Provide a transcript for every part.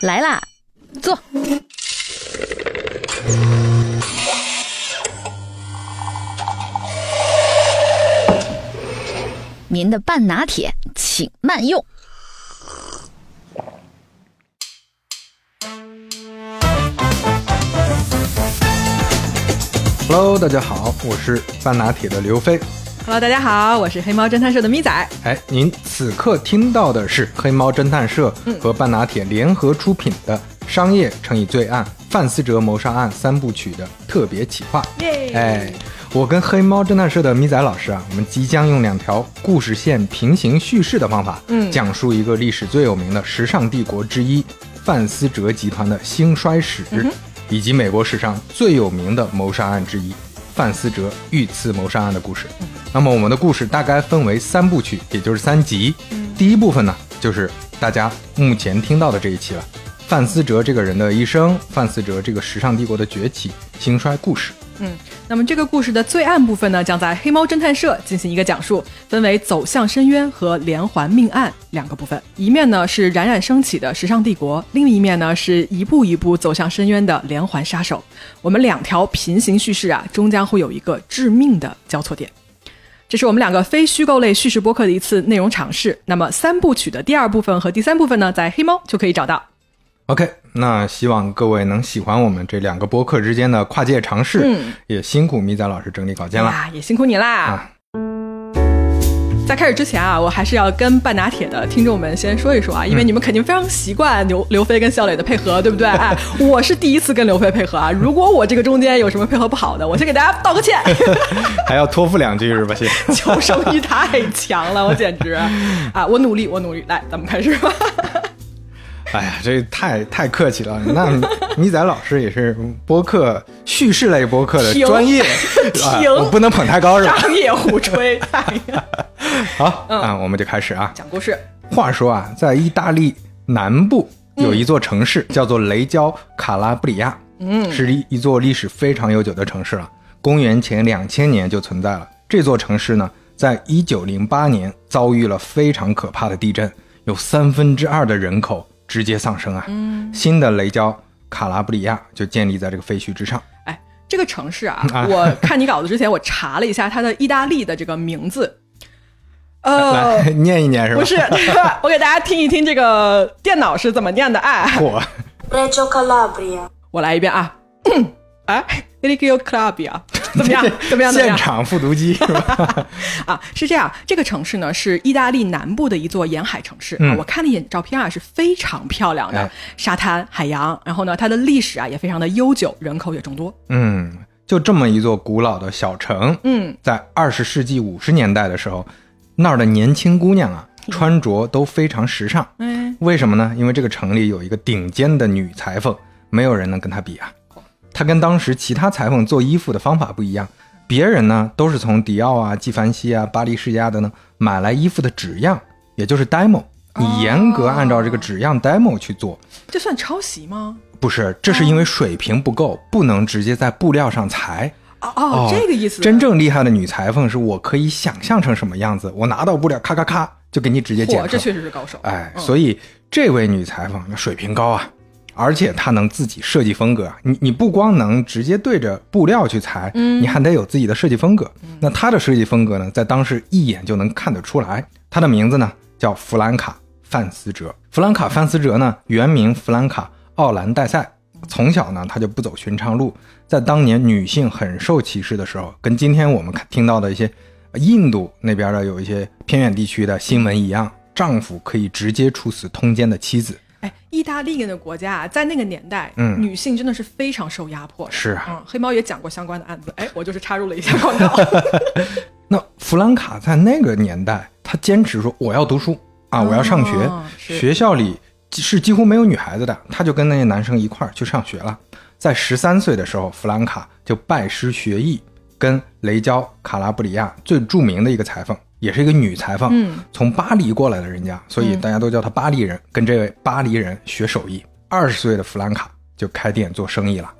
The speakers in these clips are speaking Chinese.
来啦，坐。您的半拿铁，请慢用。Hello，大家好，我是半拿铁的刘飞。Hello，大家好，我是黑猫侦探社的咪仔。哎，您此刻听到的是黑猫侦探社和半拿铁联合出品的商业乘以罪案范思哲谋杀案三部曲的特别企划。耶。哎，我跟黑猫侦探社的咪仔老师啊，我们即将用两条故事线平行叙事的方法，嗯。讲述一个历史最有名的时尚帝国之一范思哲集团的兴衰史，以及美国史上最有名的谋杀案之一范思哲遇刺谋杀案的故事。那么我们的故事大概分为三部曲，也就是三集。第一部分呢，就是大家目前听到的这一期了。范思哲这个人的一生，范思哲这个时尚帝国的崛起、兴衰故事。嗯，那么这个故事的罪案部分呢，将在黑猫侦探社进行一个讲述，分为走向深渊和连环命案两个部分。一面呢是冉冉升起的时尚帝国，另一面呢是一步一步走向深渊的连环杀手。我们两条平行叙事啊，终将会有一个致命的交错点。这是我们两个非虚构类叙事播客的一次内容尝试。那么三部曲的第二部分和第三部分呢，在黑猫就可以找到。OK，那希望各位能喜欢我们这两个播客之间的跨界尝试，嗯也辛苦米仔老师整理稿件了。啊，也辛苦你啦。啊在开始之前啊，我还是要跟半打铁的听众们先说一说啊，因为你们肯定非常习惯刘刘飞跟肖磊的配合，对不对？哎，我是第一次跟刘飞配合啊，如果我这个中间有什么配合不好的，我先给大家道个歉。还要托付两句是吧？谢。求生欲太强了，我简直啊！我努力，我努力，来，咱们开始吧。哎呀，这太太客气了。那米仔老师也是播客叙事类播客的专业，啊我不能捧太高是吧？商业胡吹，太好，啊，我们就开始啊。讲故事。话说啊，在意大利南部有一座城市、叫做雷焦卡拉布里亚，嗯，是一一座历史非常悠久的城市了，公元前两千年就存在了。这座城市呢，在一九零八年遭遇了非常可怕的地震，有三分之二的人口直接丧生啊。嗯，新的雷焦卡拉布里亚就建立在这个废墟之上。哎，这个城市啊 啊，我看你稿子之前，我查了一下它的意大利的这个名字。呃，来念一念是吧？不是，我给大家听一听这个电脑是怎么念的。哎，我我来一遍啊。哎 e o Clubia，怎么样？怎么样？现？场复读机是吧？啊，是这样，这个城市呢是意大利南部的一座沿海城市、我看了一眼照片啊，是非常漂亮的，哎沙滩、海洋，然后呢，它的历史啊也非常的悠久，人口也众多。嗯，就这么一座古老的小城，嗯，在二十世纪五十年代的时候，那儿的年轻姑娘啊，穿着都非常时尚。嗯，为什么呢？因为这个城里有一个顶尖的女裁缝，没有人能跟她比啊。她跟当时其他裁缝做衣服的方法不一样，别人呢都是从迪奥啊、纪梵希啊、巴黎世家的呢买来衣服的纸样，也就是 demo，你严格按照这个纸样 demo 去做。这算抄袭吗？不是，这是因为水平不够，不能直接在布料上裁。哦哦，这个意思。真正厉害的女裁缝是我可以想象成什么样子，我拿到布料咔咔咔就给你直接剪嚯，这确实是高手。哎，嗯所以这位女裁缝水平高啊，而且她能自己设计风格啊。你你不光能直接对着布料去裁，嗯你还得有自己的设计风格。那她的设计风格呢，在当时一眼就能看得出来。她的名字呢叫弗兰卡·范思哲。弗兰卡·范思哲呢，原名弗兰卡·奥兰戴塞。从小呢，他就不走寻常路，在当年女性很受歧视的时候，跟今天我们看听到的一些呃印度那边的有一些偏远地区的新闻一样，丈夫可以直接处死通奸的妻子。哎，意大利那个国家啊，在那个年代，嗯女性真的是非常受压迫的。是啊嗯，黑猫也讲过相关的案子。哎，我就是插入了一下广告。那弗兰卡在那个年代，她坚持说我要读书啊，我要上学，哦学校里是几乎没有女孩子的，她就跟那些男生一块儿去上学了。在十三岁的时候，弗兰卡就拜师学艺，跟雷焦卡拉布里亚最著名的一个裁缝，也是一个女裁缝，嗯从巴黎过来的人家，所以大家都叫她巴黎人，跟这位巴黎人学手艺。二十岁的弗兰卡就开店做生意了。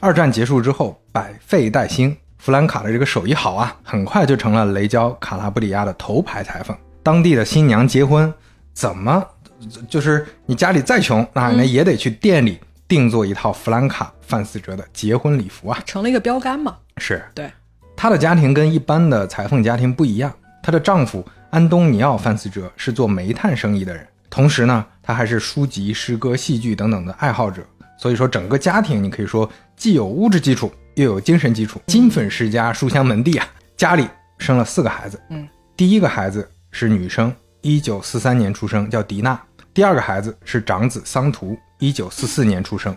二战结束之后，百废待兴，弗兰卡的这个手艺好啊，很快就成了雷焦卡拉布里亚的头牌裁缝。当地的新娘结婚，怎么就是你家里再穷啊，那也得去店里定做一套弗兰卡·范思哲的结婚礼服啊。成了一个标杆嘛。是对，他的家庭跟一般的裁缝家庭不一样，她的丈夫安东尼奥·范思哲是做煤炭生意的人，同时呢，他还是书籍、诗歌、戏剧等等的爱好者。所以说，整个家庭你可以说既有物质基础，又有精神基础，金粉世家，书香门第啊。家里生了四个孩子，嗯，第一个孩子是女生，一九四三年出生，叫迪娜；第二个孩子是长子桑图，一九四四年出生；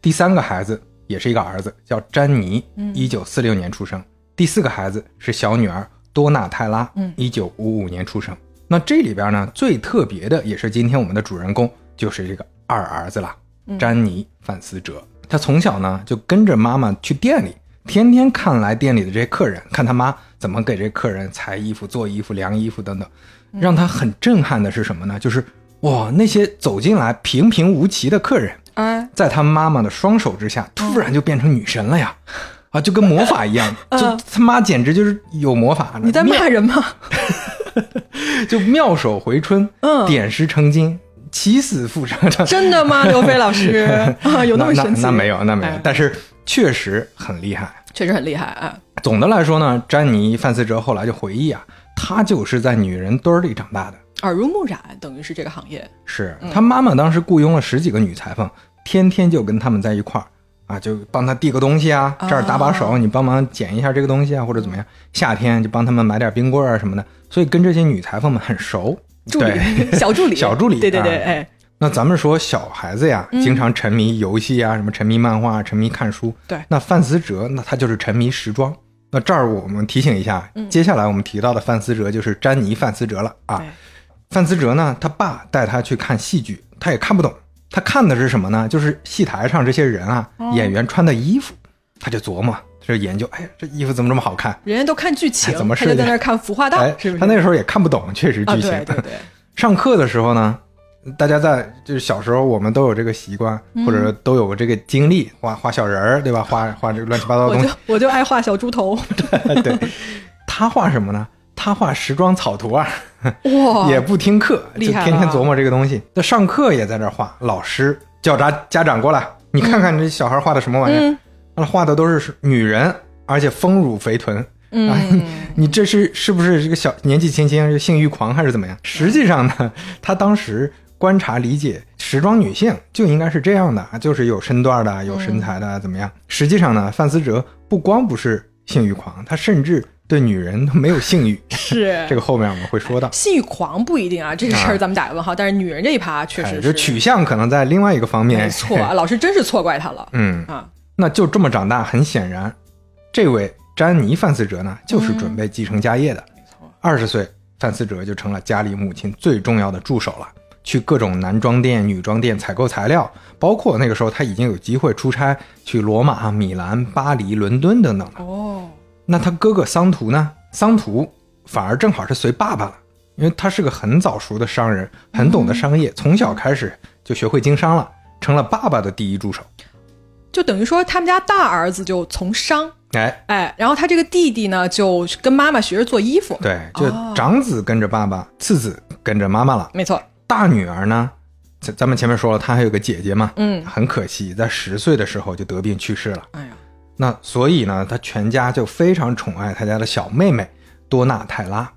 第三个孩子也是一个儿子，叫詹妮，一九四六年出生；第四个孩子是小女儿多纳泰拉，嗯一九五五年出生。那这里边呢，最特别的也是今天我们的主人公，就是这个二儿子啦，詹妮·范思哲。他从小呢就跟着妈妈去店里，天天看来店里的这些客人，看他妈怎么给这客人裁衣服、做衣服、量衣服等等。让他很震撼的是什么呢？就是哇，那些走进来平平无奇的客人，哎，在他妈妈的双手之下，突然就变成女神了呀！啊，就跟魔法一样，就他妈简直就是有魔法呢。你在骂人吗？就妙手回春，嗯点石成金，起死复生。真的吗？刘飞老师 啊，有那么神奇？那没有，那没有，哎但是确实很厉害。确实很厉害啊。总的来说呢，詹妮·范思哲后来就回忆啊，她就是在女人堆儿里长大的。耳濡目染，等于是这个行业。是她妈妈当时雇佣了十几个女裁缝，天天就跟他们在一块儿啊，就帮他递个东西啊，这儿搭把手，你帮忙捡一下这个东西啊，或者怎么样。夏天就帮他们买点冰棍儿啊什么的，所以跟这些女裁缝们很熟。助理对，小助理，小助理对对对，啊哎，那咱们说小孩子呀，经常沉迷游戏啊，什么沉迷漫画、沉迷看书。对那范思哲，那他就是沉迷时装。那这儿我们提醒一下，接下来我们提到的范思哲就是詹妮·范思哲了啊。范思哲呢，他爸带他去看戏剧，他也看不懂，他看的是什么呢？就是戏台上这些人啊，演员穿的衣服，他就琢磨，就研究，哎呀，这衣服怎么这么好看？人家都看剧情，哎怎么他就在那儿看服化道哎，是不是？他那个时候也看不懂，确实啊，剧情。对对对，上课的时候呢，大家在就是小时候我们都有这个习惯，嗯或者都有过这个经历，画画小人儿，对吧？画画这个乱七八糟的东西我就。我就爱画小猪头，对，他画什么呢？他画时装草图啊，哇，也不听课，就天天琢磨这个东西。那上课也在这画，老师叫家家长过来，你看看这小孩画的什么玩意儿？嗯画的都是女人，而且丰乳肥臀。嗯哎，你这是是不是这个小年纪轻轻是性欲狂还是怎么样？实际上呢，他当时观察理解时装女性就应该是这样的，就是有身段的，有身材的，怎么样？实际上呢，范思哲不光不是性欲狂，他甚至对女人都没有性欲。是这个后面我们会说到。性欲狂不一定啊，这个事啊儿咱们打个问号。但是女人这一趴确哎，实就是取向可能在另外一个方面。没错啊，老师真是错怪他了嗯，啊。那就这么长大，很显然，这位詹妮·范思哲呢，就是准备继承家业的。没错，二十岁，范思哲就成了家里母亲最重要的助手了，去各种男装店、女装店采购材料，包括那个时候他已经有机会出差去罗马、米兰、巴黎、伦敦等等了。哦，那他哥哥桑图呢？桑图反而正好是随爸爸了，因为他是个很早熟的商人，很懂得商业，从小开始就学会经商了，成了爸爸的第一助手。就等于说他们家大儿子就从商，哎，哎，然后他这个弟弟呢就跟妈妈学着做衣服。对，就哦长子跟着爸爸，次子跟着妈妈了。没错，大女儿呢，咱咱们前面说了，她还有个姐姐嘛，嗯很可惜，在十岁的时候就得病去世了。哎呀，那所以呢，他全家就非常宠爱他家的小妹妹多纳泰拉。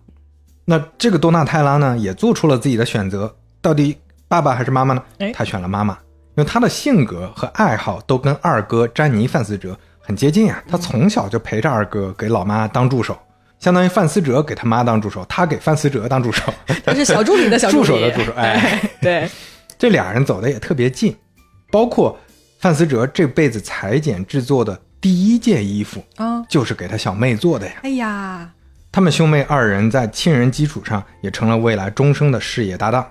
那这个多纳泰拉呢，也做出了自己的选择，到底爸爸还是妈妈呢哎？她选了妈妈，因为他的性格和爱好都跟二哥詹妮·范思哲很接近啊。他从小就陪着二哥给老妈当助手，相当于范思哲给他妈当助手，他给范思哲当助手。他是小助理的小助理 手的助手，哎，对，这俩人走的也特别近，包括范思哲这辈子裁剪制作的第一件衣服，啊，就是给他小妹做的呀。哎呀，他们兄妹二人在亲人基础上也成了未来终生的事业搭档。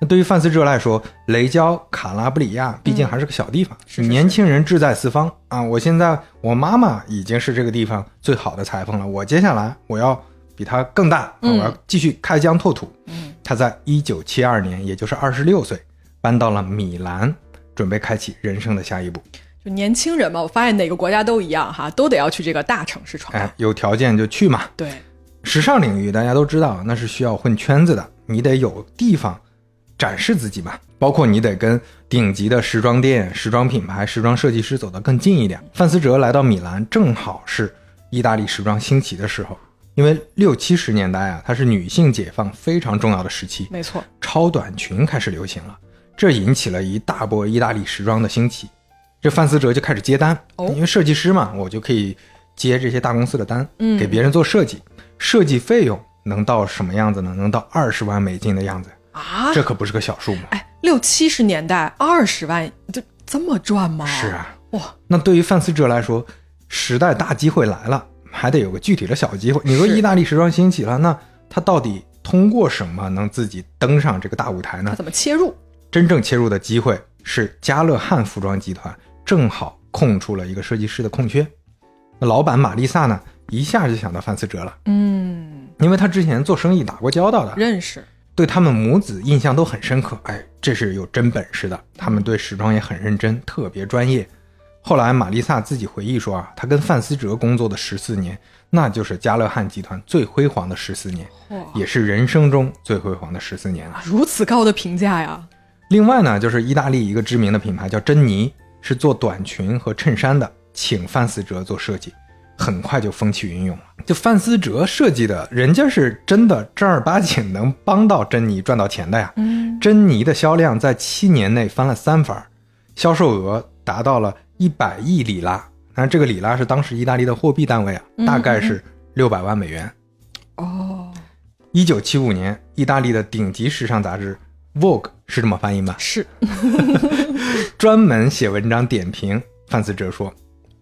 那对于范思哲来说，雷焦卡拉布里亚毕竟还是个小地方，嗯是是年轻人志在四方啊！我现在我妈妈已经是这个地方最好的裁缝了，我接下来我要比她更大，我要继续开疆拓土。嗯，他在一九七二年，也就是二十六岁，搬到了米兰，准备开启人生的下一步。就年轻人嘛，我发现哪个国家都一样哈，都得要去这个大城市闯荡。哎，有条件就去嘛。对，时尚领域大家都知道，那是需要混圈子的，你得有地方展示自己嘛，包括你得跟顶级的时装店、时装品牌、时装设计师走得更近一点。范思哲来到米兰，正好是意大利时装兴起的时候，因为六七十年代啊，它是女性解放非常重要的时期，没错，超短裙开始流行了，这引起了一大波意大利时装的兴起。这范思哲就开始接单，哦因为设计师嘛，我就可以接这些大公司的单，嗯给别人做设计，设计费用能到什么样子呢？能到二十万美金的样子，啊，这可不是个小数目。哎，六七十年代二十万，就这么赚吗？是，啊，哇，那对于范思哲来说，时代大机会来了，还得有个具体的小机会。你说意大利时装兴起了，那他到底通过什么能自己登上这个大舞台呢他？怎么切入？真正切入的机会是加勒汉服装集团正好空出了一个设计师的空缺。那老板玛丽萨呢，一下就想到范思哲了，嗯，因为他之前做生意打过交道的，认识，对他们母子印象都很深刻。哎，这是有真本事的，他们对时装也很认真，特别专业。后来玛丽萨自己回忆说啊，她跟范思哲工作的十四年，那就是加勒汉集团最辉煌的十四年，哇，也是人生中最辉煌的十四年啊。如此高的评价呀！另外呢，就是意大利一个知名的品牌叫珍妮，是做短裙和衬衫的，请范思哲做设计，很快就风起云涌了。就范思哲设计的，人家是真的正儿八经能帮到珍妮赚到钱的呀。嗯，珍妮的销量在七年内翻了三番，销售额达到了一百亿里拉。当然，这个里拉是当时意大利的货币单位啊，大概是六百万美元。哦，一九七五年，意大利的顶级时尚杂志《Vogue》是这么翻译吗？是，专门写文章点评范思哲说：“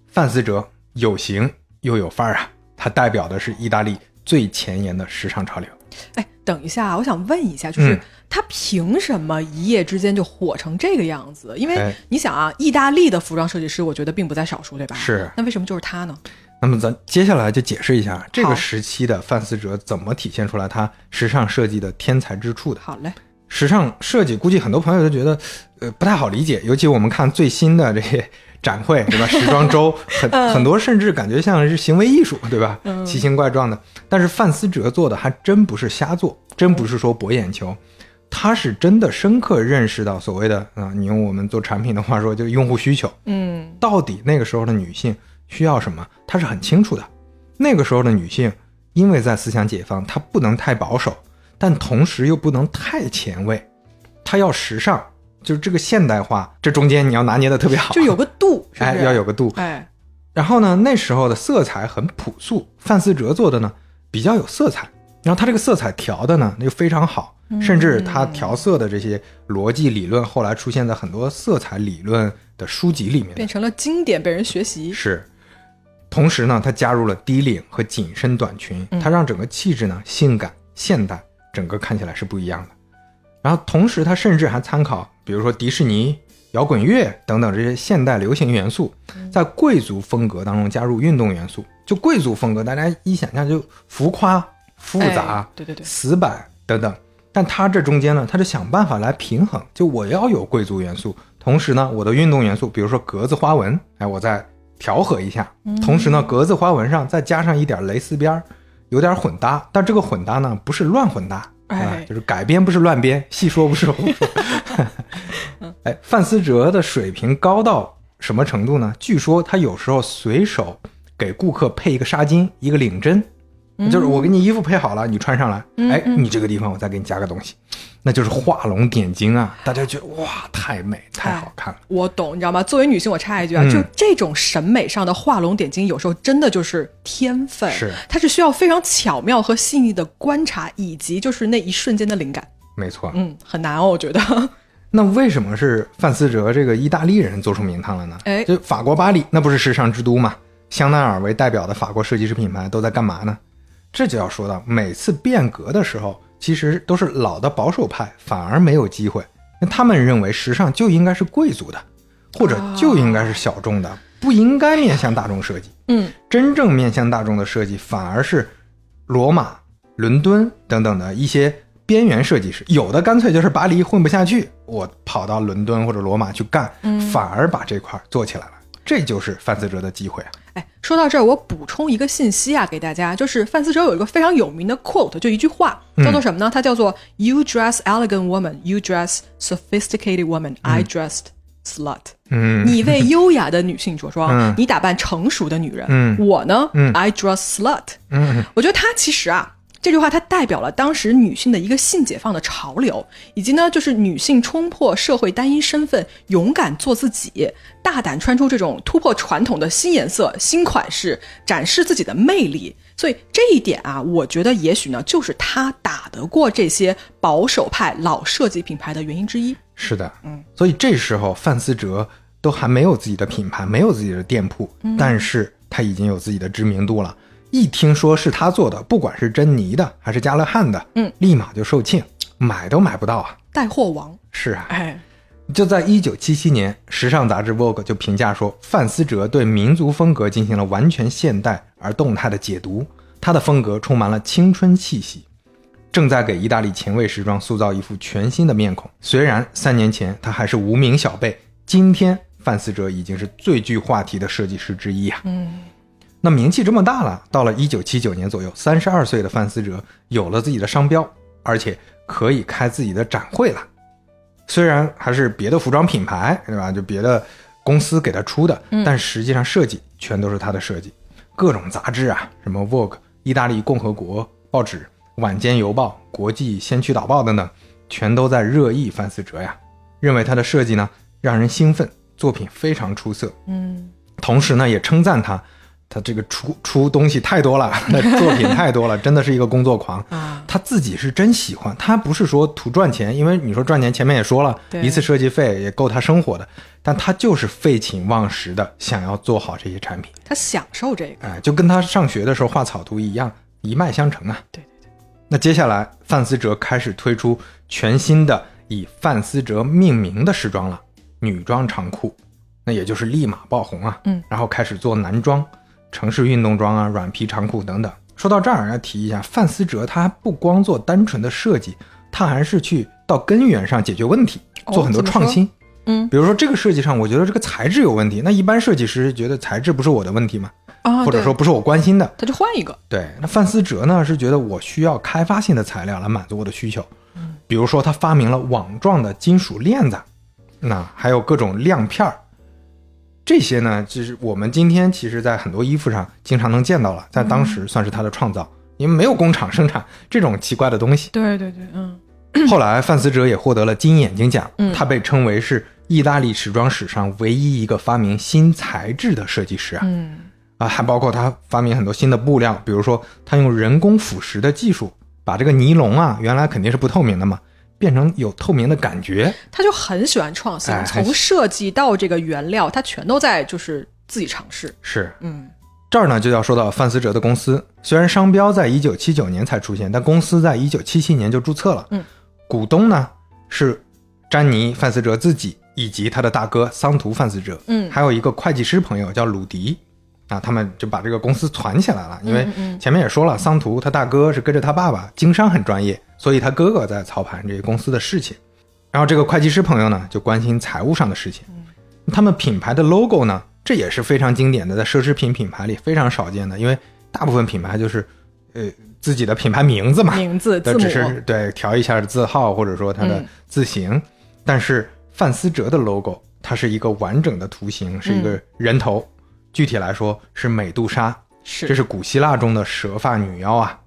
范思哲有型又有范儿啊，他代表的是意大利最前沿的时尚潮流。哎，等一下，我想问一下，就是、嗯他凭什么一夜之间就火成这个样子？因为哎你想啊，意大利的服装设计师，我觉得并不在少数，对吧？是那为什么就是他呢？那么咱接下来就解释一下这个时期的范思哲怎么体现出来他时尚设计的天才之处的。好嘞，时尚设计估计很多朋友都觉得，呃，不太好理解，尤其我们看最新的这些展会，对吧？时装周 很很多甚至感觉像是行为艺术，对吧？奇形怪状的。但是范思哲做的还真不是瞎做，真不是说博眼球，他是真的深刻认识到所谓的啊、你用我们做产品的话说，就是用户需求，嗯，到底那个时候的女性需要什么，他是很清楚的。那个时候的女性，因为在思想解放，她不能太保守，但同时又不能太前卫，它要时尚，就是这个现代化，这中间你要拿捏的特别好，就有个度，哎？要有个度。哎，然后呢，那时候的色彩很朴素，范思哲做的呢比较有色彩，然后他这个色彩调的呢又非常好，甚至他调色的这些逻辑理论后来出现在很多色彩理论的书籍里面。变成了经典，被人学习。是，同时呢，他加入了低领和紧身短裙，他让整个气质呢性感现代，整个看起来是不一样的。然后同时，他甚至还参考，比如说迪士尼、摇滚乐等等这些现代流行元素，在贵族风格当中加入运动元素。就贵族风格，大家一想象就浮夸、复杂、哎对对对死板等等。但他这中间呢，他就想办法来平衡，就我要有贵族元素，同时呢，我的运动元素，比如说格子花纹，哎，我再调和一下，同时呢，格子花纹上再加上一点蕾丝边儿，有点混搭，但这个混搭呢，不是乱混搭，哎啊就是改编不是乱编，细说不是胡说。哎，范思哲的水平高到什么程度呢？据说他有时候随手给顾客配一个纱巾，一个领针，就是我给你衣服配好了，你穿上来，哎，你这个地方我再给你加个东西，那就是画龙点睛啊！大家觉得哇，太美，太好看了。我懂，你知道吗？作为女性，我插一句啊，嗯就这种审美上的画龙点睛，有时候真的就是天分，是它是需要非常巧妙和细腻的观察，以及就是那一瞬间的灵感。没错，嗯，很难哦，我觉得。那为什么是范思哲这个意大利人做出名堂了呢？哎就法国巴黎，那不是时尚之都吗？香奈儿为代表的法国设计师品牌都在干嘛呢？这就要说到每次变革的时候，其实都是老的保守派反而没有机会。那他们认为时尚就应该是贵族的，或者就应该是小众的，不应该面向大众设计。嗯，真正面向大众的设计，反而是罗马、伦敦等等的一些边缘设计师，有的干脆就是巴黎混不下去，我跑到伦敦或者罗马去干，反而把这块儿做起来了。这就是范思哲的机会啊！哎，说到这儿，我补充一个信息啊，给大家，就是范思哲有一个非常有名的 quote，就一句话，叫做什么呢？它叫做 “You dress elegant woman, you dress sophisticated woman, I dressed slut。”嗯，你为优雅的女性着装，嗯你打扮成熟的女人。嗯我呢、嗯 i dress slut。嗯我觉得他其实啊，这句话它代表了当时女性的一个性解放的潮流，以及呢，就是女性冲破社会单一身份，勇敢做自己，大胆穿出这种突破传统的新颜色、新款式，展示自己的魅力。所以这一点啊，我觉得也许呢，就是她打得过这些保守派老设计品牌的原因之一。是的，嗯，所以这时候范思哲都还没有自己的品牌，没有自己的店铺，但是他已经有自己的知名度了。一听说是他做的，不管是珍妮的还是加勒汉的，嗯，立马就售罄，买都买不到啊。带货王，是啊，哎，就在一九七七年，时尚杂志 Vogue 就评价说，范思哲对民族风格进行了完全现代而动态的解读，他的风格充满了青春气息，正在给意大利前卫时装塑造一副全新的面孔。虽然三年前他还是无名小辈，今天范思哲已经是最具话题的设计师之一啊。嗯，那名气这么大了，到了一九七九年左右，三十二岁的范思哲有了自己的商标，而且可以开自己的展会了。虽然还是别的服装品牌，对吧？就别的公司给他出的，但实际上设计全都是他的设计。各种杂志啊，什么 Vogue、意大利共和国报纸、晚间邮报、国际先驱导报等等，全都在热议范思哲呀，认为他的设计呢让人兴奋，作品非常出色。嗯，同时呢，也称赞他，他这个出出东西太多了，作品太多了，真的是一个工作狂啊。他自己是真喜欢，他不是说图赚钱，因为你说赚钱，前面也说了，一次设计费也够他生活的，但他就是废寝忘食的想要做好这些产品，他享受这个。哎，就跟他上学的时候画草图一样，一脉相承啊。对对对。那接下来，范思哲开始推出全新的以范思哲命名的时装了，女装长裤，那也就是立马爆红啊。嗯，然后开始做男装、城市运动装啊、软皮长裤等等。说到这儿，要提一下，范思哲他不光做单纯的设计，他还是去到根源上解决问题，哦做很多创新。嗯比如说这个设计上，我觉得这个材质有问题，那一般设计师觉得材质不是我的问题嘛，啊，或者说不是我关心的，他就换一个。对，那范思哲呢是觉得我需要开发性的材料来满足我的需求，嗯比如说他发明了网状的金属链子，那还有各种亮片儿，这些呢，就是我们今天其实在很多衣服上经常能见到了，在当时算是他的创造，因为没有工厂生产 这种奇怪的东西。对对对，嗯，后来范思哲也获得了金眼睛奖，嗯。他被称为是意大利时装史上唯一一个发明新材质的设计师啊。嗯，啊，还包括他发明很多新的布料，比如说他用人工腐蚀的技术，把这个尼龙啊，原来肯定是不透明的嘛，变成有透明的感觉。他就很喜欢创新，哎从设计到这个原料，他全都在就是自己尝试。是嗯，这儿呢，就要说到范思哲的公司，虽然商标在一九七九年才出现，但公司在一九七七年就注册了。嗯，股东呢是詹妮范思哲自己以及他的大哥桑图范思哲，嗯还有一个会计师朋友叫鲁迪。啊，他们就把这个公司团起来了，因为嗯嗯前面也说了，桑图他大哥是跟着他爸爸，经商很专业，所以他哥哥在操盘这个公司的事情。然后这个会计师朋友呢，就关心财务上的事情。他们品牌的 logo 呢，这也是非常经典的，在奢侈品品牌里非常少见的，因为大部分品牌就是，呃，自己的品牌名字嘛，名字字只是对调一下字号或者说它的嗯。字形，但是范思哲的 logo 它是一个完整的图形，是一个人头，具体来说是美杜莎，是。这是古希腊中的蛇发女妖啊。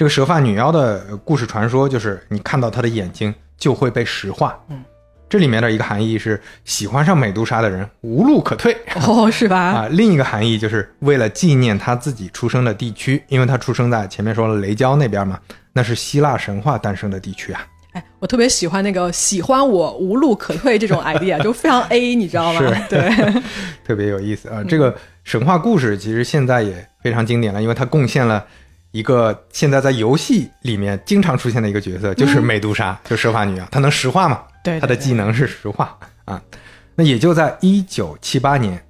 这个蛇发女妖的呃故事传说就是，你看到她的眼睛就会被石化。嗯，这里面的一个含义是，喜欢上美杜莎的人无路可退哦，是吧？啊。另一个含义就是为了纪念她自己出生的地区，因为她出生在前面说了雷焦那边嘛，那是希腊神话诞生的地区啊。哎，我特别喜欢那个喜欢我无路可退这种 idea，就非常 A，你知道吗？是对，特别有意思啊！这个神话故事其实现在也非常经典了，因为它贡献了一个现在在游戏里面经常出现的一个角色，就是美杜莎，就蛇发女啊，她能石化嘛？对对她的技能是石化啊。那也就在一九七八年，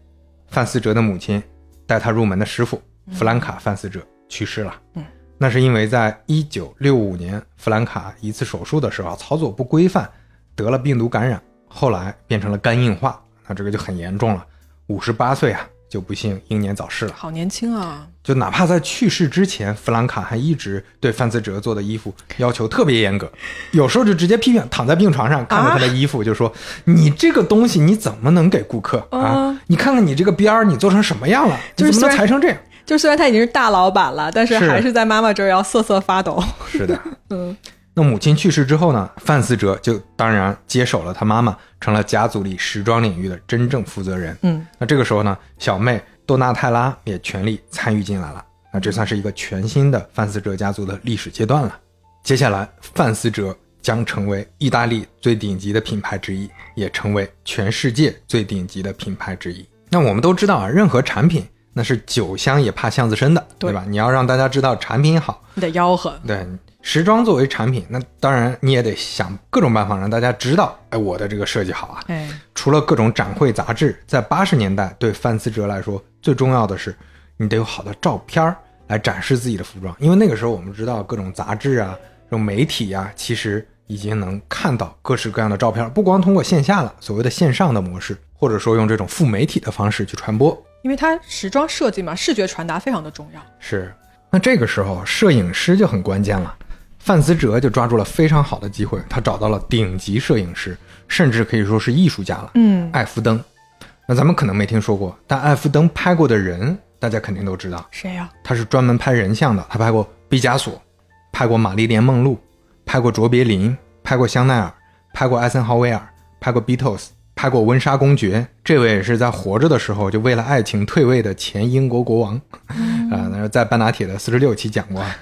范思哲的母亲带他入门的师傅弗兰卡·范思哲去世了。嗯，那是因为在一九六五年弗兰卡一次手术的时候操作不规范，得了病毒感染，后来变成了肝硬化，那这个就很严重了。五十八岁啊，就不幸英年早逝了。好年轻啊！就哪怕在去世之前，弗兰卡还一直对范思哲做的衣服要求特别严格，有时候就直接批评躺在病床上看着他的衣服，就说：“你这个东西你怎么能给顾客啊啊？你看看你这个边儿，你做成什么样了？你怎么能裁成这样就虽然他已经是大老板了，但是是还是在妈妈这儿要瑟瑟发抖。？”是的，嗯，那母亲去世之后呢，范思哲就当然接手了他妈妈，成了家族里时装领域的真正负责人。嗯，那这个时候呢，小妹多纳泰拉也全力参与进来了。那这算是一个全新的范思哲家族的历史阶段了。接下来，范思哲将成为意大利最顶级的品牌之一，也成为全世界最顶级的品牌之一。那我们都知道啊，任何产品那是酒香也怕巷子深的，对对吧？你要让大家知道产品好，你得吆喝。对，时装作为产品，那当然你也得想各种办法让大家知道，哎，我的这个设计好啊。哎，除了各种展会杂志，在八十年代对范思哲来说，最重要的是你得有好的照片儿来展示自己的服装，因为那个时候我们知道各种杂志啊、这种媒体啊，其实已经能看到各式各样的照片，不光通过线下了，所谓的线上的模式，或者说用这种副媒体的方式去传播。因为它时装设计嘛，视觉传达非常的重要。是，那这个时候摄影师就很关键了。范思哲就抓住了非常好的机会，他找到了顶级摄影师，甚至可以说是艺术家了。嗯，艾夫登，那咱们可能没听说过，但艾弗登拍过的人，大家肯定都知道，谁呀、他是专门拍人像的。他拍过毕加索，拍过玛丽莲梦露，拍过卓别林，拍过香奈儿，拍过艾森豪威尔，拍过 Beatles，拍过温莎公爵。这位也是在活着的时候就为了爱情退位的前英国国王，啊、那在半打铁的四十六期讲过啊。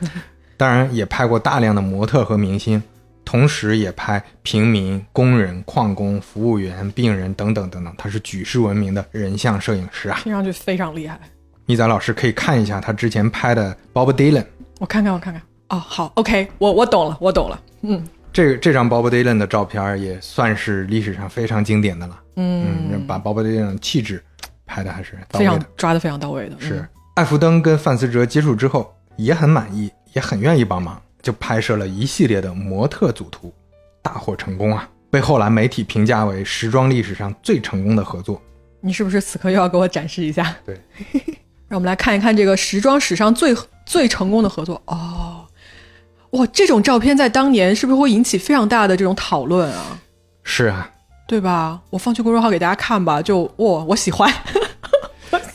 当然也拍过大量的模特和明星，同时也拍平民、工人、矿工、服务员、病人等等等等。他是举世闻名的人像摄影师啊。听上去非常厉害。米仔老师可以看一下他之前拍的 Bob Dylan，我看看，我看看。哦，好，OK，我我懂了，我懂了。嗯这这张 Bob Dylan 的照片也算是历史上非常经典的了。嗯，嗯，把 Bob Dylan 的气质拍的还是到非常的。抓的非常到位的。嗯是，艾弗登跟范思哲接触之后也很满意，也很愿意帮忙，就拍摄了一系列的模特组图，大获成功啊！被后来媒体评价为时装历史上最成功的合作。你是不是此刻又要给我展示一下？对，让我们来看一看这个时装史上最最成功的合作哦。哇，这种照片在当年是不是会引起非常大的这种讨论啊？是啊，对吧？我放去公众号给大家看吧。就哇，我喜欢，我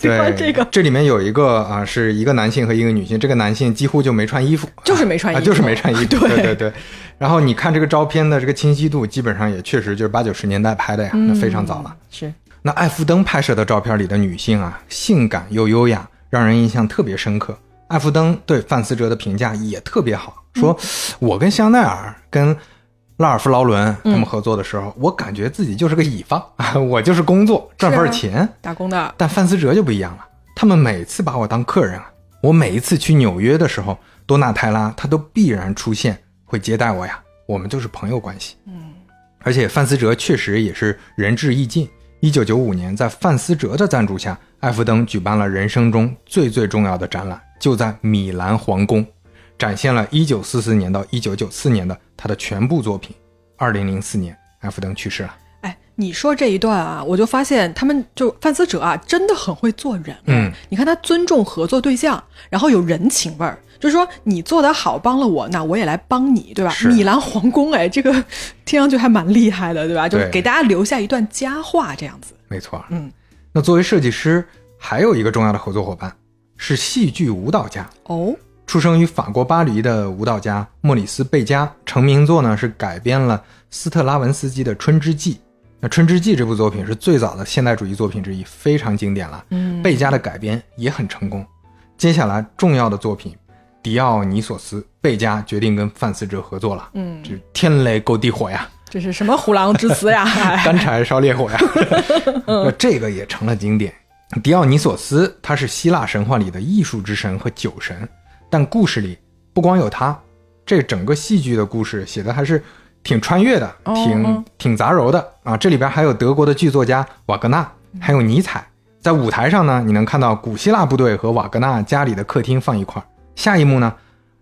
喜对欢这个。这里面有一个啊，是一个男性和一个女性，这个男性几乎就没穿衣服，就是没穿衣服啊，就是没穿衣服。对对对对。然后你看这个照片的这个清晰度，基本上也确实就是八九十年代拍的呀，那非常早了。是，那艾夫登拍摄的照片里的女性啊，性感又优雅，让人印象特别深刻。艾夫登对范思哲的评价也特别好，说：“我跟香奈儿、跟拉尔夫劳伦他们合作的时候，我感觉自己就是个乙方，我就是工作赚份钱。打工的。但范思哲就不一样了，他们每次把我当客人啊，我每一次去纽约的时候，多纳泰拉他都必然出现，会接待我呀，我们就是朋友关系。嗯，而且范思哲确实也是仁至义尽。一九九五年，在范思哲的赞助下，艾弗登举办了人生中最最重要的展览，就在米兰皇宫，展现了一九四四年到一九九四年的他的全部作品。二零零四年，艾弗登去世了。哎，你说这一段啊，我就发现他们就范思哲啊，真的很会做人。嗯，你看他尊重合作对象，然后有人情味儿，就是说你做得好，帮了我，那我也来帮你，对吧？米兰皇宫，哎，这个 听上去还蛮厉害的，对吧？就是给大家留下一段佳话，这样子。没错，嗯，那作为设计师，还有一个重要的合作伙伴是戏剧舞蹈家。哦，出生于法国巴黎的舞蹈家莫里斯·贝加，成名作呢是改编了斯特拉文斯基的《春之祭》。那《春之祭》这部作品是最早的现代主义作品之一，非常经典了。嗯，贝加的改编也很成功。接下来重要的作品《迪奥尼索斯》，贝加决定跟范思哲合作了。嗯，这天雷勾地火呀！这是什么虎狼之词呀？哎 干柴烧烈火呀，那这个也成了经典。迪奥尼索斯他是希腊神话里的艺术之神和酒神，但故事里不光有他，这整个戏剧的故事写的还是挺穿越的，哦挺哦挺杂糅的啊。这里边还有德国的剧作家瓦格纳，还有尼采。在舞台上呢，你能看到古希腊部队和瓦格纳家里的客厅放一块儿。下一幕呢，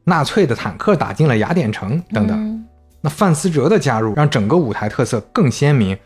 纳粹的坦克打进了雅典城等等。嗯那范思哲的加入让整个舞台特色更鲜明，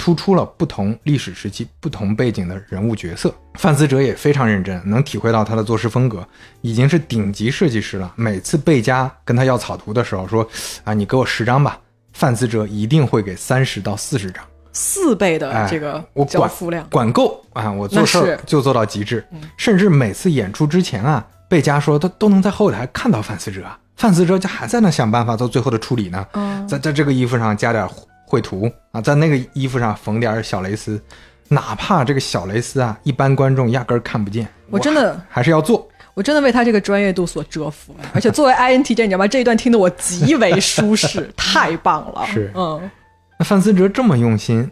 突出了不同历史时期、不同背景的人物角色。范思哲也非常认真，能体会到他的做事风格，已经是顶级设计师了。每次贝加跟他要草图的时候，说：“啊，你给我十张吧。”范思哲一定会给三十到四十张。四倍的哎，这个我管交付量，管够啊！我做事就做到极致，甚至每次演出之前啊，贝加说他都能在后台看到范思哲，范思哲就还在那想办法做最后的处理呢。嗯在在这个衣服上加点绘图啊，在那个衣服上缝点小蕾丝，哪怕这个小蕾丝啊，一般观众压根儿看不见，我真的还是要做。我真的为他这个专业度所折服，而且作为 INTJ，你知道吗？这一段听得我极为舒适，太棒了。是嗯，那范思哲这么用心，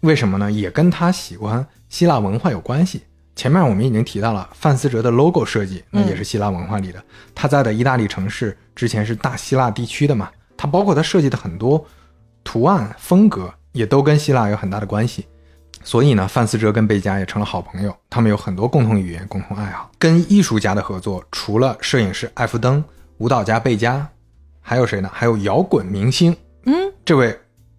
为什么呢？也跟他喜欢希腊文化有关系。前面我们已经提到了范思哲的 logo 设计，那也是希腊文化里的。他在的意大利城市之前是大希腊地区的嘛，他包括他设计的很多图案风格也都跟希腊有很大的关系。所以呢，范思哲跟贝加也成了好朋友，他们有很多共同语言、共同爱好。跟艺术家的合作，除了摄影师艾弗登、舞蹈家贝加，还有谁呢？还有摇滚明星，嗯，这位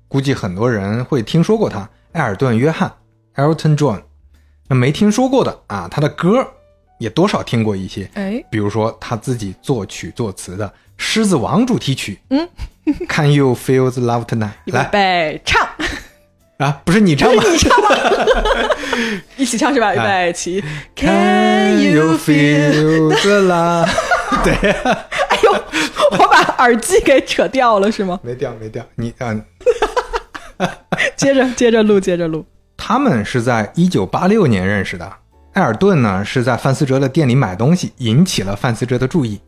估计很多人会听说过他，埃尔顿·约翰 （Elton John）。那没听说过的啊，他的歌也多少听过一些，哎，比如说他自己作曲作词的《狮子王》主题曲，嗯，Can you feel the love tonight？预备来唱，啊，不是你唱吗？一起唱是吧？预备起 Can you feel the love？对，哎呦，我把耳机给扯掉了是吗？没掉没掉，你嗯。接着接着录，接着录。他们是在一九八六年认识的。艾尔顿呢是在范思哲的店里买东西，引起了范思哲的注意。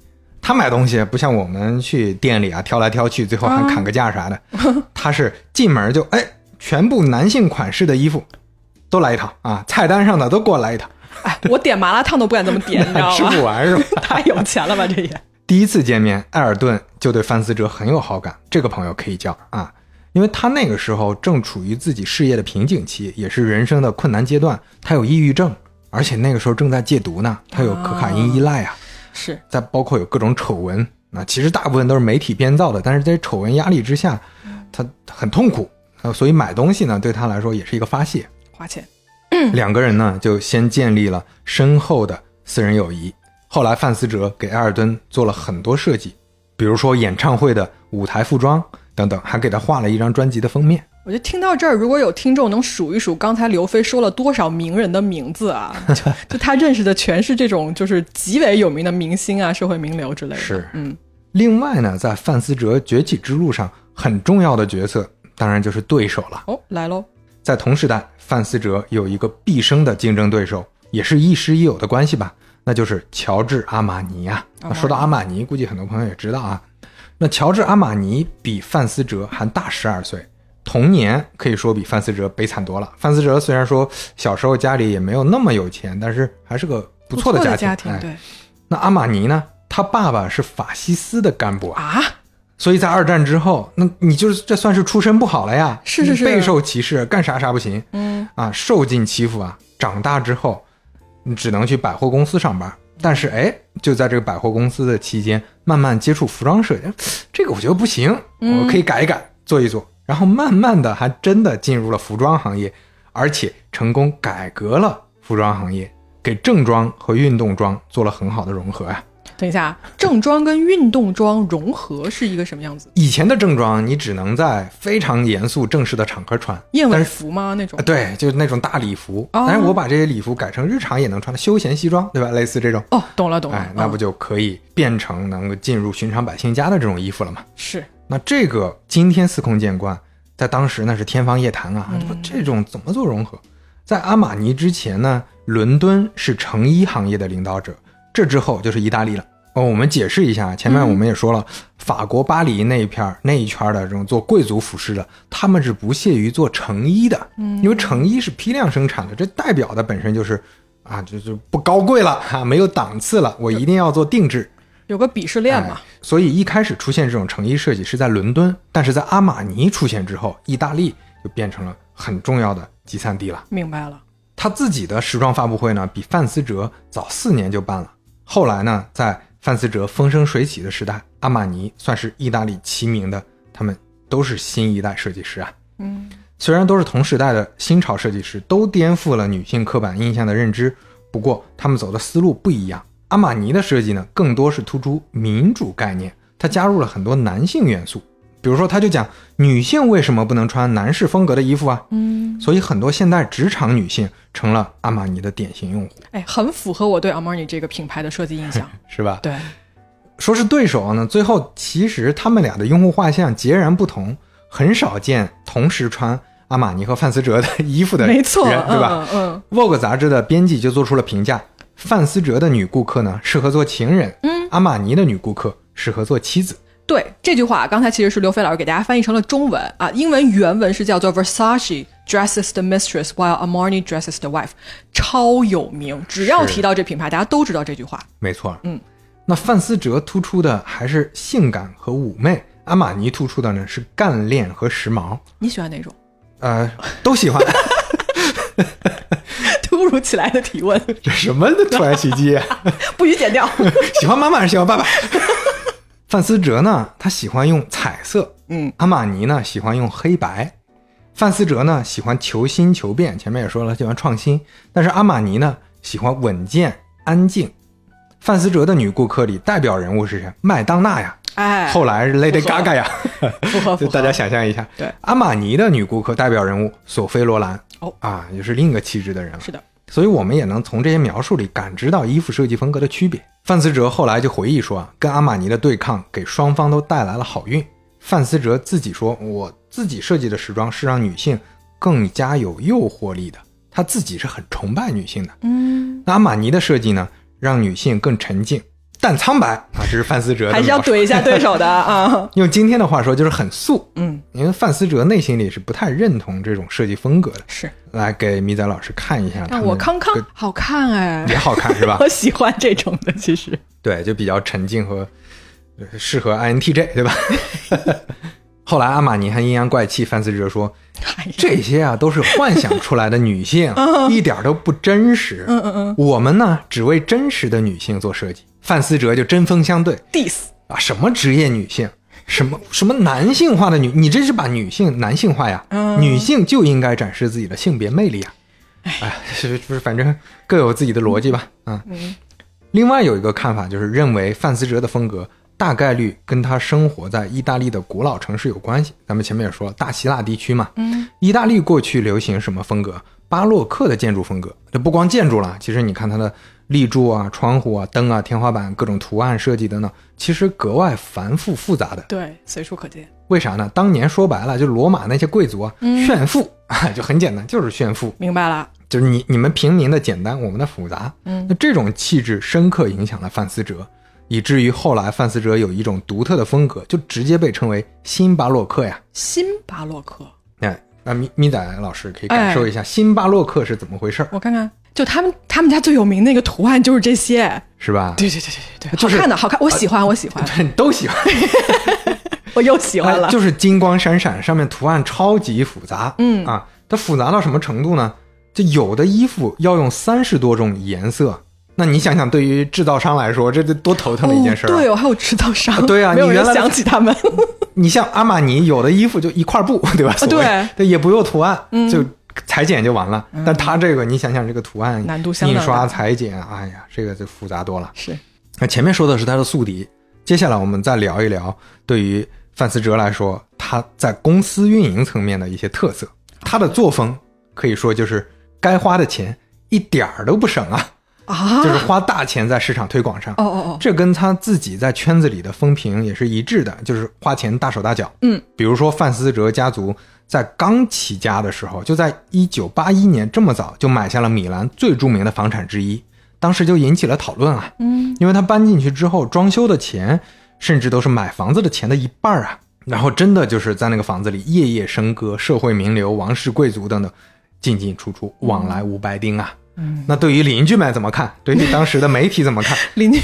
他买东西不像我们去店里啊挑来挑去，最后还砍个价啥的。他是进门就哎，全部男性款式的衣服都来一套啊，菜单上的都给我来一套，哎，我点麻辣烫都不敢这么点，你知道吃不？完是吧？太有钱了吧，这也。第一次见面，艾尔顿就对范思哲很有好感，这个朋友可以交啊，因为他那个时候正处于自己事业的瓶颈期，也是人生的困难阶段。他有抑郁症，而且那个时候正在戒毒呢，他有可卡因依赖啊，是再包括有各种丑闻，那其实大部分都是媒体编造的，但是在丑闻压力之下，他很痛苦，呃所以买东西呢对他来说也是一个发泄。花钱，两个人呢就先建立了深厚的私人友谊。后来范思哲给埃尔顿做了很多设计，比如说演唱会的舞台服装等等，还给他画了一张专辑的封面。我觉得听到这儿，如果有听众能数一数刚才刘飞说了多少名人的名字啊，就 就他认识的全是这种就是极为有名的明星啊、社会名流之类的。是嗯，另外呢，在范思哲崛起之路上很重要的角色，当然就是对手了。哦，来喽，在同时代，范思哲有一个毕生的竞争对手，也是亦师亦友的关系吧，那就是乔治阿玛尼啊。那说到阿玛尼，估计很多朋友也知道啊。那乔治阿玛尼比范思哲还大十二岁，童年可以说比范思哲悲惨多了。范思哲虽然说小时候家里也没有那么有钱，但是还是个不错的的家庭。哎对那阿玛尼呢？他爸爸是法西斯的干部啊，啊，所以在二战之后，那你就是这算是出身不好了呀，是是是备受歧视，干啥啥不行，嗯啊，受尽欺负啊。长大之后，你只能去百货公司上班。但是哎，就在这个百货公司的期间，慢慢接触服装设计，这个我觉得不行，我可以改一改，做一做。然后慢慢的，还真的进入了服装行业，而且成功改革了服装行业，给正装和运动装做了很好的融合呀、等一下，正装跟运动装融合是一个什么样子？以前的正装你只能在非常严肃正式的场合穿，燕尾服吗？那种啊，？对，就是那种大礼服。哦但是我把这些礼服改成日常也能穿的休闲西装，对吧？类似这种，哦，懂了懂了，哎，那不嗯就可以变成能够进入寻常百姓家的这种衣服了吗？是那这个今天司空见惯，在当时那是天方夜谭啊！嗯这种怎么做融合？在阿玛尼之前呢，伦敦是成衣行业的领导者，这之后就是意大利了。哦，我们解释一下，前面我们也说了，法国巴黎那一片儿那一圈儿的这种做贵族服饰的，他们是不屑于做成衣的，因为成衣是批量生产的，这代表的本身就是啊，就是不高贵了啊，没有档次了，我一定要做定制。有个鄙视链嘛哎，所以一开始出现这种成衣设计是在伦敦，但是在阿玛尼出现之后，意大利就变成了很重要的集散地了。明白了。他自己的时装发布会呢，比范思哲早四年就办了。后来呢，在范思哲风生水起的时代，阿玛尼算是意大利齐名的，他们都是新一代设计师啊。嗯，虽然都是同时代的新潮设计师，都颠覆了女性刻板印象的认知，不过他们走的思路不一样。阿玛尼的设计呢，更多是突出民主概念，它加入了很多男性元素。比如说，他就讲女性为什么不能穿男士风格的衣服啊？嗯，所以很多现代职场女性成了阿玛尼的典型用户，哎，很符合我对 Armani 这个品牌的设计印象。是吧？对，说是对手呢，最后其实他们俩的用户画像截然不同，很少见同时穿阿玛尼和范思哲的衣服的人，没错，对吧？嗯嗯 Vogue 杂志的编辑就做出了评价：范思哲的女顾客呢，适合做情人；嗯，阿玛尼的女顾客适合做妻子。对这句话，刚才其实是刘飞老师给大家翻译成了中文啊，英文原文是叫做 Versace dresses the mistress while Armani dresses the wife，超有名。只要提到这品牌，大家都知道这句话。没错，嗯，那范思哲突出的还是性感和妩媚，阿玛尼突出的呢是干练和时髦。你喜欢哪种？呃，都喜欢。突如其来的提问，这什么的突然袭击？不许剪掉。喜欢妈妈还是喜欢爸爸？范思哲呢，他喜欢用彩色，嗯，阿玛尼呢喜欢用黑白，范思哲呢喜欢求新求变，前面也说了喜欢创新，但是阿玛尼呢喜欢稳健安静。范思哲的女顾客里代表人物是谁？麦当娜呀，哎，后来是 Lady Gaga 呀，符合符合。就大家想象一下，对。阿玛尼的女顾客代表人物索菲罗兰，哦。啊，也是另一个气质的人了。是的，所以我们也能从这些描述里感知到衣服设计风格的区别。范思哲后来就回忆说啊，跟阿玛尼的对抗给双方都带来了好运。范思哲自己说，我自己设计的时装是让女性更加有诱惑力的，他自己是很崇拜女性的。嗯，那阿玛尼的设计呢，让女性更沉静、淡苍白啊，这是范思哲的还是要怼一下对手的 啊。用今天的话说，就是很素。嗯，因为范思哲内心里是不太认同这种设计风格的。是。来给米仔老师看一下我康康好看哎，也好看是吧？我喜欢这种的，其实。对，就比较沉静和呃适合 INTJ 对吧？后来阿玛尼还阴阳怪气，范思哲说哎这些啊都是幻想出来的女性，一点都不真实。嗯嗯嗯我们呢只为真实的女性做设计。范思哲就针锋相对，diss 啊，什么职业女性，什么什么男性化的女，你这是把女性男性化呀？嗯女性就应该展示自己的性别魅力啊！哎，是不是？反正各有自己的逻辑吧。啊，嗯另外有一个看法就是认为范思哲的风格大概率跟他生活在意大利的古老城市有关系。咱们前面也说了，大希腊地区嘛，嗯，意大利过去流行什么风格？巴洛克的建筑风格。这不光建筑了，其实你看它的立柱啊、窗户啊、灯啊、天花板各种图案设计等等，其实格外繁复复杂的。对，随处可见。为啥呢？当年说白了，就罗马那些贵族啊，嗯炫富啊，就很简单，就是炫富。明白了，就是你你们平民的简单，我们的复杂。嗯那这种气质深刻影响了范思哲，以至于后来范思哲有一种独特的风格，就直接被称为新巴洛克呀。新巴洛克，哎，那米米仔老师可以感受一下新巴洛克是怎么回事儿，我看看，就他们他们家最有名那个图案就是这些。是吧？对对对对对对，就是好看的，好看，我喜欢，我喜欢，对，都喜欢。我又喜欢了哎。就是金光闪闪，上面图案超级复杂。嗯啊，它复杂到什么程度呢？就有的衣服要用三十多种颜色，那你想想，对于制造商来说，这这多头疼的一件事儿、啊哦。对哦，还有制造商，啊对啊你原来想起他们。你像阿玛尼，有的衣服就一块布，对吧？对对，也不用图案，嗯就裁剪就完了。但它这个，你想想这个图案，难度相当印刷、裁剪，哎呀，这个就复杂多了。是，那前面说的是它的宿敌，接下来我们再聊一聊对于范思哲来说，他在公司运营层面的一些特色。他的作风可以说就是该花的钱一点儿都不省啊，啊，就是花大钱在市场推广上。哦哦哦，这跟他自己在圈子里的风评也是一致的，就是花钱大手大脚。嗯，比如说范思哲家族在刚起家的时候，就在一九八一年这么早就买下了米兰最著名的房产之一，当时就引起了讨论啊。嗯，因为他搬进去之后，装修的钱甚至都是买房子的钱的一半啊。然后真的就是在那个房子里夜夜笙歌，社会名流、王室贵族等等进进出出，往来无白丁啊。嗯，那对于邻居们怎么看？对于当时的媒体怎么看？邻居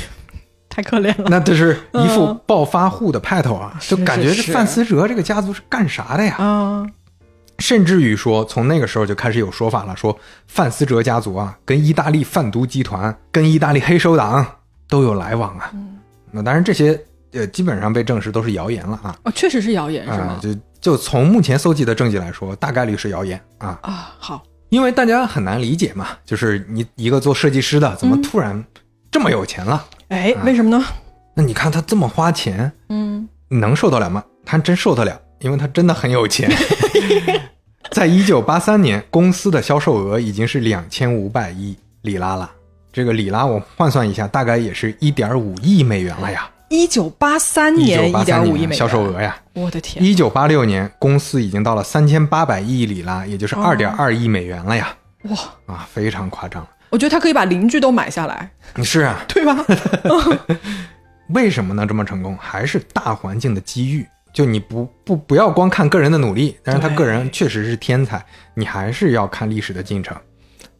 太可怜了。那这是一副暴发户的派头啊，是就感觉这范思哲这个家族是干啥的呀？啊，甚至于说，从那个时候就开始有说法了，说范思哲家族啊，跟意大利贩毒集团、跟意大利黑手党都有来往啊。那当然，这些呃，基本上被证实都是谣言了啊。哦，确实是谣言是啊吗？就就从目前搜集的证据来说，大概率是谣言啊，啊，好，因为大家很难理解嘛，就是你一个做设计师的，怎么嗯突然这么有钱了？哎，啊为什么呢？那你看他这么花钱，嗯，能受得了吗？他真受得了，因为他真的很有钱。在一九八三年，公司的销售额已经是两千五百亿里拉了。这个里拉我换算一下，大概也是一点五亿美元了呀。一九八三年一点五亿美元年销售额呀。我的天，一九八六年，公司已经到了三千八百亿里拉，也就是二点二亿美元了呀。哇，啊，非常夸张。我觉得他可以把邻居都买下来，是啊，对吧？为什么能这么成功？还是大环境的机遇。就你不不不要光看个人的努力，但是他个人确实是天才，你还是要看历史的进程。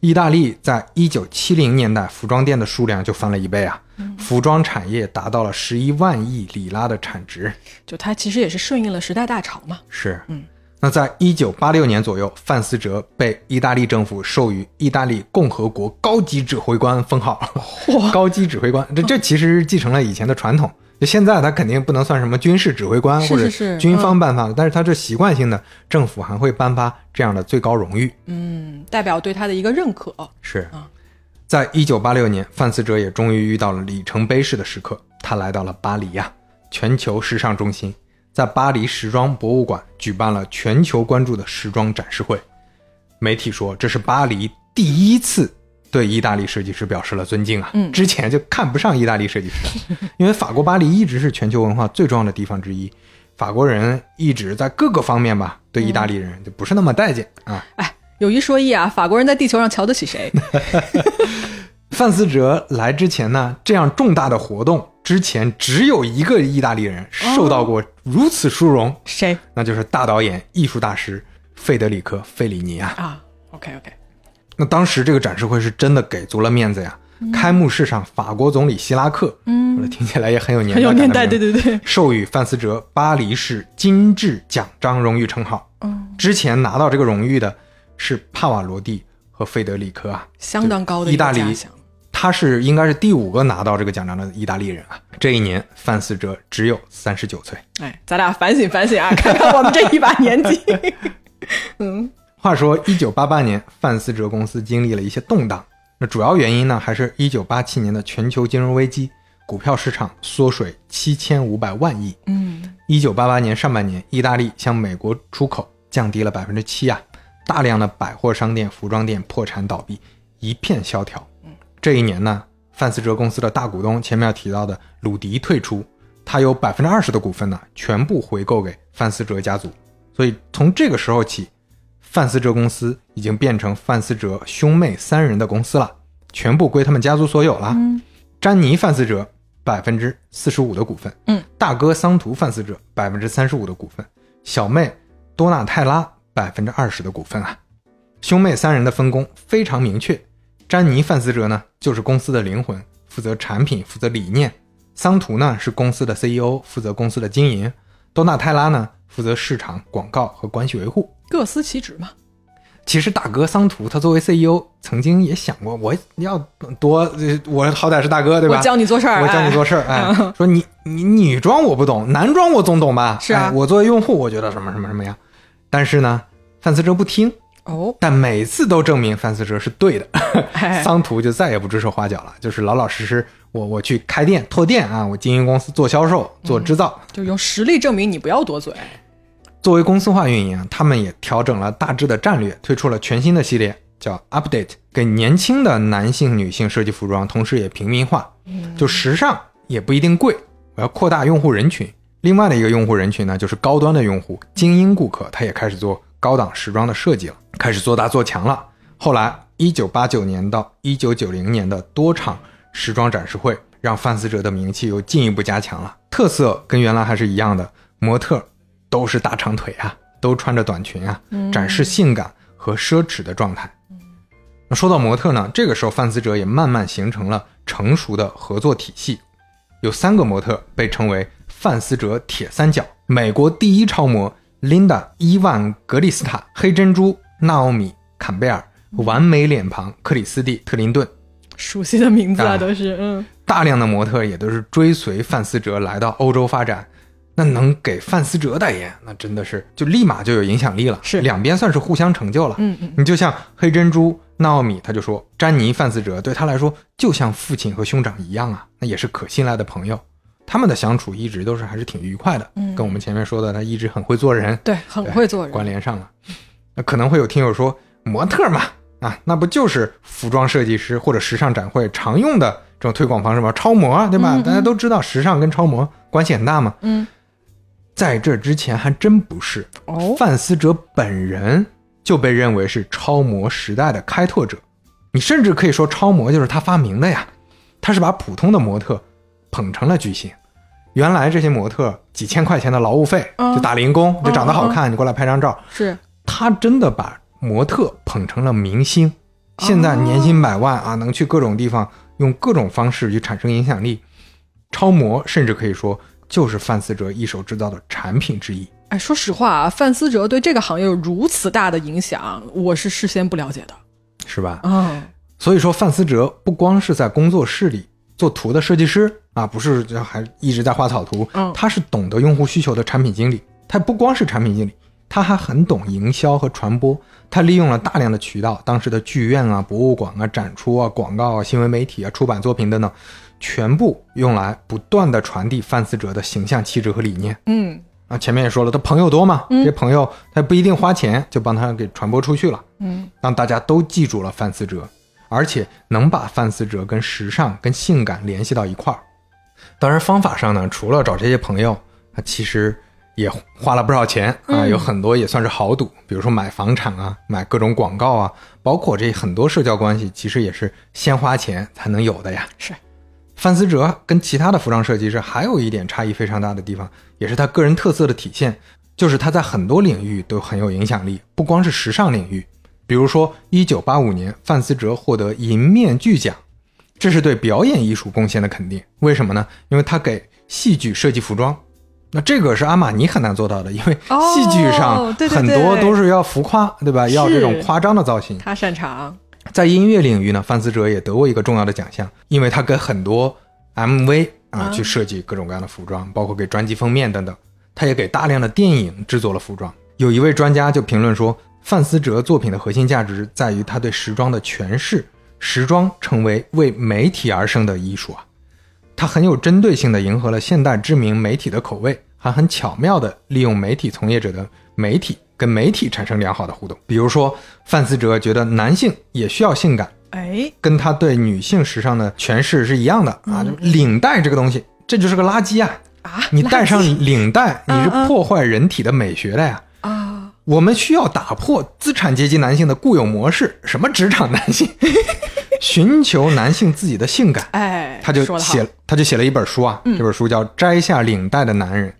意大利在一九七零年代，服装店的数量就翻了一倍啊，服装产业达到了十一万亿里拉的产值。就他其实也是顺应了时代大潮嘛。是，嗯，那在一九八六年左右，范思哲被意大利政府授予意大利共和国高级指挥官封号。高级指挥官，这这其实继承了以前的传统。就现在他肯定不能算什么军事指挥官或者军方颁发的，但是他这习惯性的政府还会颁发这样的最高荣誉。嗯，代表对他的一个认可。是啊，在一九八六年，范思哲也终于遇到了里程碑式的时刻，他来到了巴黎呀、全球时尚中心，在巴黎时装博物馆举办了全球关注的时装展示会。媒体说这是巴黎第一次对意大利设计师表示了尊敬啊，嗯之前就看不上意大利设计师，因为法国巴黎一直是全球文化最重要的地方之一，法国人一直在各个方面吧对意大利人就不是那么待见啊。哎，有一说一啊，法国人在地球上瞧得起谁？范思哲来之前呢，这样重大的活动之前只有一个意大利人受到过如此殊荣，谁那就是大导演、艺术大师费德里克·费里尼啊。啊？OK OK，那当时这个展示会是真的给足了面子呀。开幕式上，法国总理希拉克，嗯，听起来也很有年代很有年代，对对对。授予范思哲巴黎市金质奖章荣誉称号。嗯，之前拿到这个荣誉的是帕瓦罗蒂和费德里克啊，相当高的意大利他是应该是第五个拿到这个奖章的意大利人啊。这一年，范思哲只有三十九岁。哎，咱俩反省反省啊，看看我们这一把年纪。嗯，话说，一九八八年，范思哲公司经历了一些动荡。那主要原因呢，还是一九八七年的全球金融危机，股票市场缩水七千五百万亿。嗯，一九八八年上半年，意大利向美国出口降低了百分之七啊，大量的百货商店、服装店破产倒闭，一片萧条。这一年呢，范思哲公司的大股东前面提到的鲁迪退出，他有百分之二十的股份呢，全部回购给范思哲家族。所以从这个时候起，范思哲公司已经变成范思哲兄妹三人的公司了，全部归他们家族所有了。詹妮·范思哲百分之四十五的股份，嗯，大哥桑图·范思哲百分之三十五的股份，小妹多纳泰拉百分之二十的股份啊。兄妹三人的分工非常明确，詹妮·范思哲呢就是公司的灵魂，负责产品，负责理念；桑图呢是公司的 CEO，负责公司的经营；多纳泰拉呢负责市场、广告和关系维护。各司其职嘛。其实大哥桑图他作为 CEO，曾经也想过，我要多，呃我好歹是大哥对吧？我教你做事儿，我教你做事。事儿，哎，说你你女装我不懂，男装我总懂吧？是啊哎我作为用户，我觉得什么什么什么呀。但是呢，范思哲不听，哦，但每次都证明范思哲是对的，哎 桑图就再也不指手画脚了，就是老老实实，我我去开店拓店啊，我经营公司做销售做制造。就用实力证明你不要多嘴。作为公司化运营啊，他们也调整了大致的战略，推出了全新的系列，叫 Update，给年轻的男性、女性设计服装，同时也平民化，就时尚也不一定贵，我要扩大用户人群。另外的一个用户人群呢，就是高端的用户、精英顾客，他也开始做高档时装的设计了，开始做大做强了。后来，一九八九年到一九九零年的多场时装展示会，让范思哲的名气又进一步加强了。特色跟原来还是一样的，模特都是大长腿啊，都穿着短裙啊，展示性感和奢侈的状态。那说到模特呢，这个时候范思哲也慢慢形成了成熟的合作体系，有三个模特被称为范思哲铁三角：美国第一超模琳达·伊万格丽斯塔、黑珍珠娜奥米·坎贝尔、完美脸庞克里斯蒂·特林顿。熟悉的名字啊，啊都是嗯大量的模特也都是追随范思哲来到欧洲发展。那能给范思哲代言，那真的是就立马就有影响力了。是两边算是互相成就了。嗯嗯，你就像黑珍珠娜奥米，他就说詹妮范思哲对他来说就像父亲和兄长一样啊，那也是可信赖的朋友。他们的相处一直都是还是挺愉快的。嗯跟我们前面说的他一直很会做人对，很会做人。关联上了。那可能会有听友说，模特嘛，啊，那不就是服装设计师或者时尚展会常用的这种推广方式吗？超模，对吧？嗯嗯大家都知道时尚跟超模关系很大嘛。嗯，在这之前还真不是。哦，范思哲本人就被认为是超模时代的开拓者，你甚至可以说超模就是他发明的呀。他是把普通的模特捧成了巨星。原来这些模特几千块钱的劳务费，嗯就打零工，就长得好看，你过来拍张照。是他真的把模特捧成了明星，现在年薪百万啊，能去各种地方，用各种方式去产生影响力。超模甚至可以说就是范思哲一手制造的产品之一。哎，说实话啊，范思哲对这个行业有如此大的影响，我是事先不了解的。是吧？嗯，所以说，范思哲不光是在工作室里做图的设计师啊，不是就还一直在画草图，嗯他是懂得用户需求的产品经理。他不光是产品经理，他还很懂营销和传播。他利用了大量的渠道，当时的剧院啊、博物馆啊、展出啊、广告啊、新闻媒体啊、出版作品等等，全部用来不断的传递范思哲的形象气质和理念。嗯啊，前面也说了，他朋友多嘛，嗯这些朋友他不一定花钱就帮他给传播出去了。嗯，让大家都记住了范思哲，而且能把范思哲跟时尚、跟性感联系到一块儿。当然，方法上呢，除了找这些朋友，他其实也花了不少钱啊，嗯有很多也算是豪赌，比如说买房产啊，买各种广告啊，包括这很多社交关系，其实也是先花钱才能有的呀。是范思哲跟其他的服装设计师还有一点差异非常大的地方，也是他个人特色的体现，就是他在很多领域都很有影响力，不光是时尚领域。比如说，一九八五年，范思哲获得银面具奖，这是对表演艺术贡献的肯定。为什么呢？因为他给戏剧设计服装。那这个是阿玛尼很难做到的，因为哦戏剧上很多都是要浮夸，对吧？要这种夸张的造型。他擅长。在音乐领域呢，范思哲也得过一个重要的奖项，因为他给很多 MV 啊啊去设计各种各样的服装，包括给专辑封面等等。他也给大量的电影制作了服装。有一位专家就评论说，范思哲作品的核心价值在于他对时装的诠释，时装成为为媒体而生的艺术啊。它很有针对性的迎合了现代知名媒体的口味，还很巧妙的利用媒体从业者的媒体跟媒体产生良好的互动。比如说，范思哲觉得男性也需要性感，哎，跟他对女性时尚的诠释是一样的啊。就领带这个东西，这就是个垃圾啊！啊，你戴上领带，你是破坏人体的美学的呀。啊，我们需要打破资产阶级男性的固有模式，什么职场男性，寻求男性自己的性感。哎，他就写，他就写了一本书啊，这本书叫《摘下领带的男人》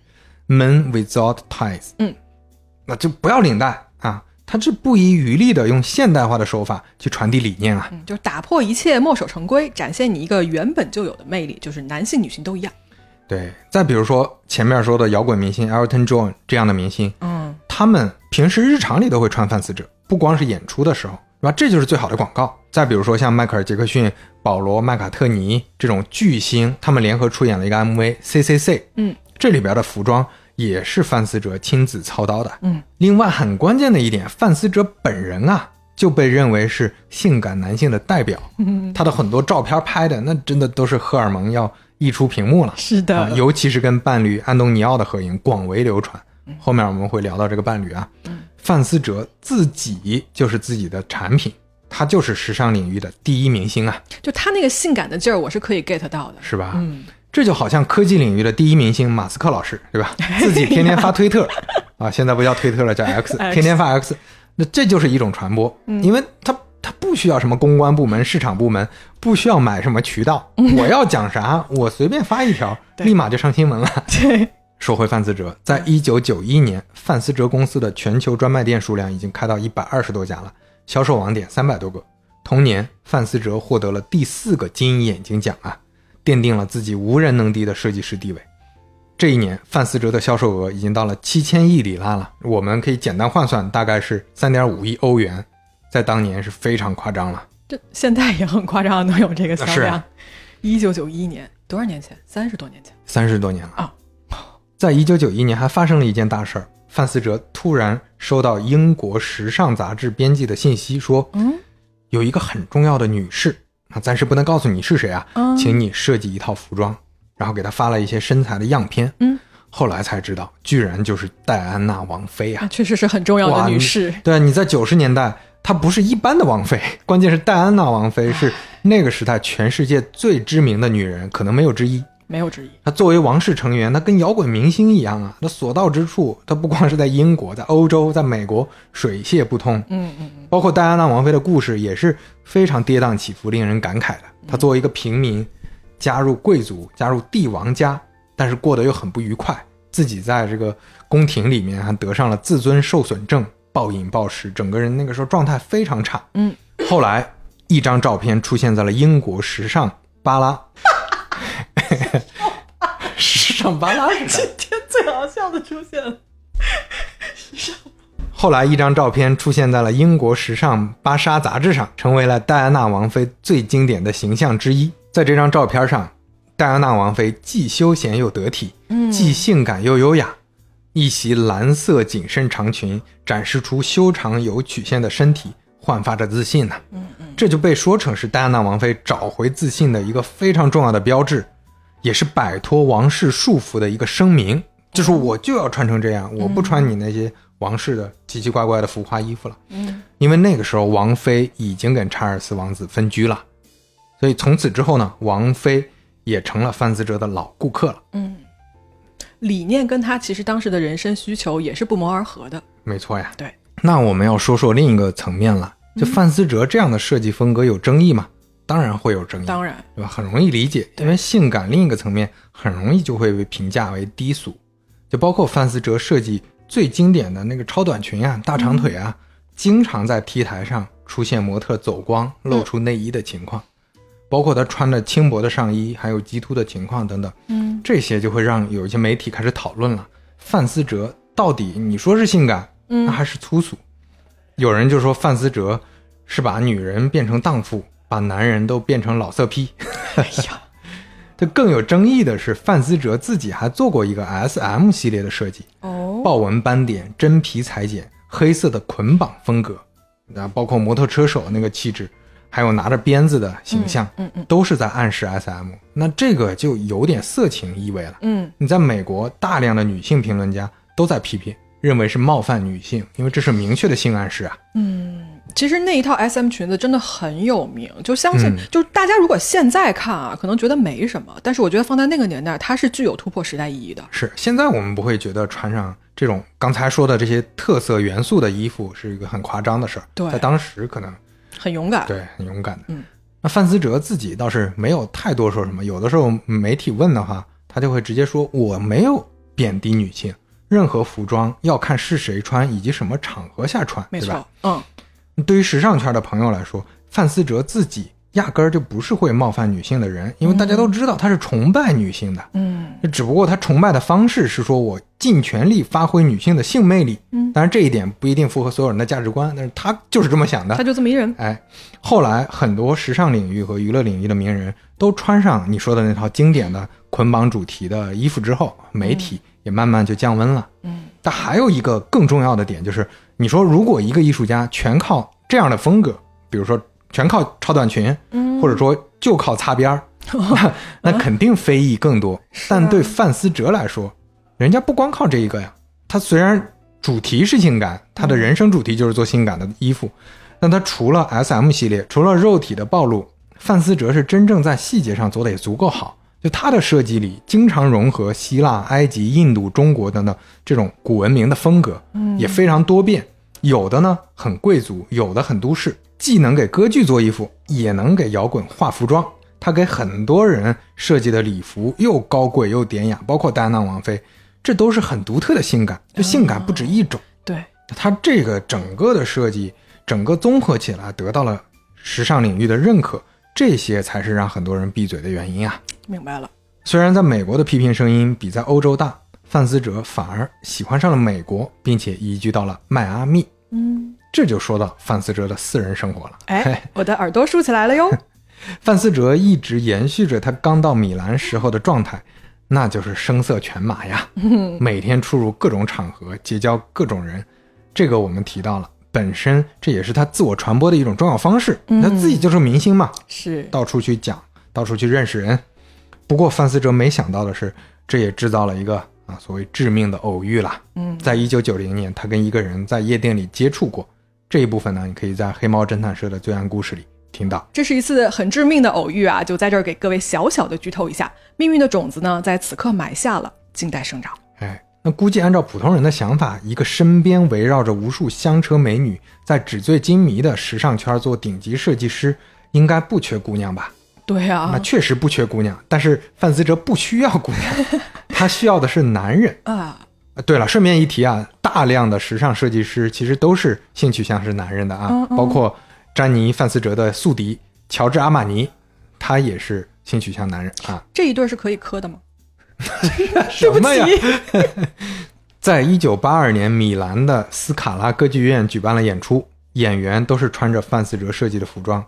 ，Men Without Ties。嗯，那就不要领带啊，他是不遗余力的用现代化的手法去传递理念啊。嗯，就是打破一切墨守成规，展现你一个原本就有的魅力，就是男性女性都一样。对，再比如说前面说的摇滚明星 Elton John 这样的明星，嗯，他们平时日常里都会穿范思哲，不光是演出的时候，是吧？这就是最好的广告。再比如说像迈克尔·杰克逊、保罗·麦卡特尼这种巨星，他们联合出演了一个 MV《C C C》，嗯，这里边的服装也是范思哲亲自操刀的。嗯，另外很关键的一点，范思哲本人啊就被认为是性感男性的代表。嗯，他的很多照片拍的那真的都是荷尔蒙要溢出屏幕了。是的，啊，尤其是跟伴侣安东尼奥的合影广为流传。后面我们会聊到这个伴侣啊，范思哲自己就是自己的产品，他就是时尚领域的第一明星啊，就他那个性感的劲儿，我是可以 get 到的。是吧？嗯，这就好像科技领域的第一明星马斯克老师，对吧？自己天天发推特啊，现在不叫推特了，叫 X，X。天天发 X，那这就是一种传播，因为他他不需要什么公关部门、市场部门，不需要买什么渠道，我要讲啥，我随便发一条，立马就上新闻了。对，说回范思哲，在一九九一年，范思哲公司的全球专卖店数量已经开到一百二十多家了，销售网点三百多个。同年，范思哲获得了第四个金眼睛奖啊，奠定了自己无人能敌的设计师地位。这一年，范思哲的销售额已经到了七千亿里拉了，我们可以简单换算，大概是三点五亿欧元，在当年是非常夸张了。这现在也很夸张，能有这个销量啊。一九九一年，多少年前？三十多年前。三十多年了啊！在一九九一年还发生了一件大事儿，范思哲突然收到英国时尚杂志编辑的信息，说，嗯，有一个很重要的女士，啊，暂时不能告诉你是谁啊，嗯请你设计一套服装，然后给她发了一些身材的样片，嗯，后来才知道，居然就是戴安娜王妃啊那！确实是很重要哇的女士。对啊，你在九十年代，她不是一般的王妃，关键是戴安娜王妃是那个时代全世界最知名的女人，可能没有之一。没有之一。他作为王室成员，他跟摇滚明星一样啊，他所到之处，他不光是在英国，在欧洲，在美国水泄不通。嗯嗯嗯，包括戴安娜王妃的故事也是非常跌宕起伏，令人感慨的。他作为一个平民，加入贵族，加入帝王家，但是过得又很不愉快，自己在这个宫廷里面还得上了自尊受损症，暴饮暴食，整个人那个时候状态非常差。嗯，后来一张照片出现在了英国时尚巴拉。时尚巴拉是啥？天最好笑的出现了。后来，一张照片出现在了英国时尚芭莎杂志上，成为了戴安娜王妃最经典的形象之一。在这张照片上，戴安娜王妃既休闲又得体，嗯既性感又优雅。一袭蓝色紧身长裙展示出修长有曲线的身体，焕发着自信呢、嗯嗯，这就被说成是戴安娜王妃找回自信的一个非常重要的标志，也是摆脱王室束缚的一个声明。就是我就要穿成这样，我不穿你那些王室的奇奇怪怪的浮夸衣服了。嗯，因为那个时候王妃已经跟查尔斯王子分居了，所以从此之后呢，王妃也成了范思哲的老顾客了。嗯，理念跟他其实当时的人生需求也是不谋而合的。没错呀。对，那我们要说说另一个层面了，就范思哲这样的设计风格有争议吗？当然会有争议，当然，对吧？很容易理解，因为性感另一个层面很容易就会被评价为低俗，就包括范思哲设计最经典的那个超短裙啊、大长腿啊，经常在 T 台上出现模特走光、露出内衣的情况，包括他穿着轻薄的上衣，还有激凸的情况等等，嗯，这些就会让有一些媒体开始讨论了：范思哲到底你说是性感，嗯。那还是粗俗？有人就说范思哲是把女人变成荡妇，把男人都变成老色批。哎呀，这更有争议的是，范思哲自己还做过一个 S M 系列的设计，哦，豹纹斑点、真皮裁剪、黑色的捆绑风格，那，包括摩托车手那个气质，还有拿着鞭子的形象，嗯嗯都是在暗示 S M。那这个就有点色情意味了。嗯，你在美国，大量的女性评论家都在批评，认为是冒犯女性，因为这是明确的性暗示啊。其实那一套 S M 裙子真的很有名，就相信，嗯就是大家如果现在看啊，可能觉得没什么，但是我觉得放在那个年代，它是具有突破时代意义的。是，现在我们不会觉得穿上这种刚才说的这些特色元素的衣服是一个很夸张的事儿，对在当时可能很勇敢。对很勇敢的。嗯，那范思哲自己倒是没有太多说什么，有的时候媒体问的话，他就会直接说我没有贬低女性，任何服装要看是谁穿以及什么场合下穿，没错？，嗯，对于时尚圈的朋友来说，范思哲自己压根儿就不是会冒犯女性的人，因为大家都知道他是崇拜女性的。嗯，只不过他崇拜的方式是说我尽全力发挥女性的性魅力。嗯当然这一点不一定符合所有人的价值观，但是他就是这么想的他。就这么一人。哎，后来很多时尚领域和娱乐领域的名人都穿上你说的那套经典的捆绑主题的衣服之后，媒体也慢慢就降温了。嗯，但还有一个更重要的点就是，你说如果一个艺术家全靠这样的风格，比如说全靠超短裙，嗯或者说就靠擦边儿，那那肯定非议更多。但对范思哲来说，人家不光靠这一个呀，他虽然主题是性感，他的人生主题就是做性感的衣服，但他除了 S M 系列，除了肉体的暴露，范思哲是真正在细节上做的也足够好。就他的设计里，经常融合希腊、埃及、印度、中国等等这种古文明的风格，也非常多变。有的呢很贵族，有的很都市，既能给歌剧做衣服，也能给摇滚画服装。他给很多人设计的礼服又高贵又典雅，包括戴安娜王妃，这都是很独特的性感。就性感不止一种，对，它这个整个的设计，整个综合起来得到了时尚领域的认可，这些才是让很多人闭嘴的原因啊。明白了。虽然在美国的批评声音比在欧洲大，范思哲反而喜欢上了美国，并且移居到了迈阿密。嗯，这就说到范思哲的私人生活了。嘿哎，我的耳朵竖起来了哟。范思哲一直延续着他刚到米兰时候的状态，那就是声色犬马呀，每天出入各种场合，结交各种人。这个我们提到了，本身这也是他自我传播的一种重要方式。他自己就是明星嘛，是到处去讲，到处去认识人。不过范思哲没想到的是，这也制造了一个啊所谓致命的偶遇啦。嗯，在一九九零年，他跟一个人在夜店里接触过。这一部分呢，你可以在《黑猫侦探社》的罪案故事里听到。这是一次很致命的偶遇啊！就在这儿给各位小小的剧透一下，命运的种子呢，在此刻埋下了，静待生长。估计按照普通人的想法，一个身边围绕着无数香车美女，在纸醉金迷的时尚圈做顶级设计师，应该不缺姑娘吧？对啊，那确实不缺姑娘，但是范思哲不需要姑娘，他需要的是男人。啊，呃对了，顺便一提啊，大量的时尚设计师其实都是性取向是男人的啊，嗯嗯包括詹妮·范思哲的宿敌乔治·阿玛尼，他也是性取向男人啊。这一对是可以磕的吗？什么呀？对不起，在一九八二年，米兰的斯卡拉歌剧院举办了演出，演员都是穿着范思哲设计的服装，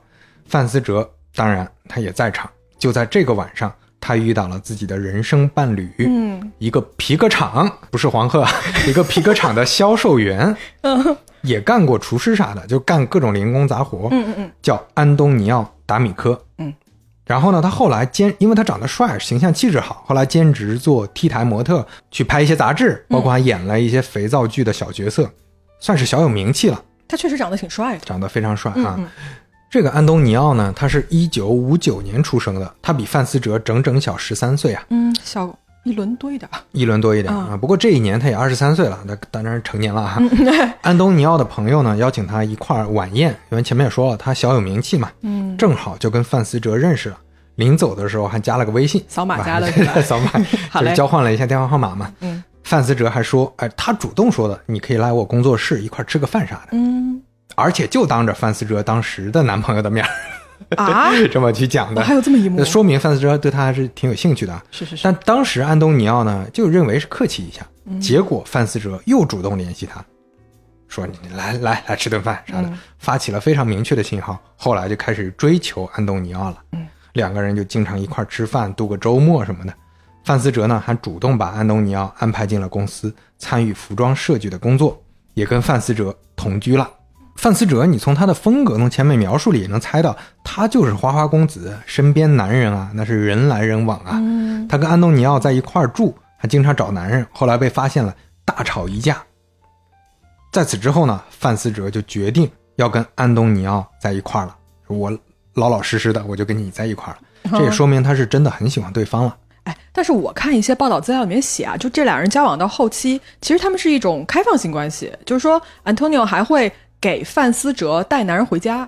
范思哲当然他也在场。就在这个晚上，他遇到了自己的人生伴侣，嗯一个皮革厂，不是黄鹤，啊，一个皮革厂的销售员，嗯也干过厨师啥的，就干各种零工杂活，嗯嗯嗯，叫安东尼奥·达米科。嗯，然后呢，他后来兼，因为他长得帅，形象气质好，后来兼职做 T 台模特，去拍一些杂志，包括还演了一些肥皂剧的小角色，算是小有名气了，他确实长得挺帅的。长得非常帅啊。嗯嗯这个安东尼奥呢，他是一九五九年出生的，他比范思哲整整小十三岁啊，嗯，小一轮多一点。一轮多一点啊。不过这一年他也二十三岁了，那当然是成年了哈、安东尼奥的朋友呢邀请他一块儿晚宴，因为前面也说了他小有名气嘛，嗯，正好就跟范思哲认识了。临走的时候还加了个微信，扫码加的是 吧？扫码，好嘞。就是交换了一下电话号码嘛。嗯。范思哲还说，哎，他主动说的，你可以来我工作室一块儿吃个饭啥的，嗯。而且就当着范思哲当时的男朋友的面儿啊，这么去讲的，哦还有这么一幕那，说明范思哲对他还是挺有兴趣的啊。是是是，但当时安东尼奥呢，就认为是客气一下，嗯结果范思哲又主动联系他，说你来来来吃顿饭啥的，嗯发起了非常明确的信号。后来就开始追求安东尼奥了，嗯两个人就经常一块儿吃饭，度个周末什么的。范思哲呢，还主动把安东尼奥安排进了公司，参与服装设计的工作，也跟范思哲同居了。范思哲，你从他的风格从前面描述里也能猜到，他就是花花公子，身边男人啊，那是人来人往啊。嗯他跟安东尼奥在一块儿住，还经常找男人，后来被发现了，大吵一架。在此之后呢，范思哲就决定要跟安东尼奥在一块儿了。我老老实实的，我就跟你在一块儿了。这也说明他是真的很喜欢对方了。哎，但是我看一些报道资料里面写啊，就这俩人交往到后期，其实他们是一种开放性关系，就是说，Antonio 还会给范思哲带男人回家。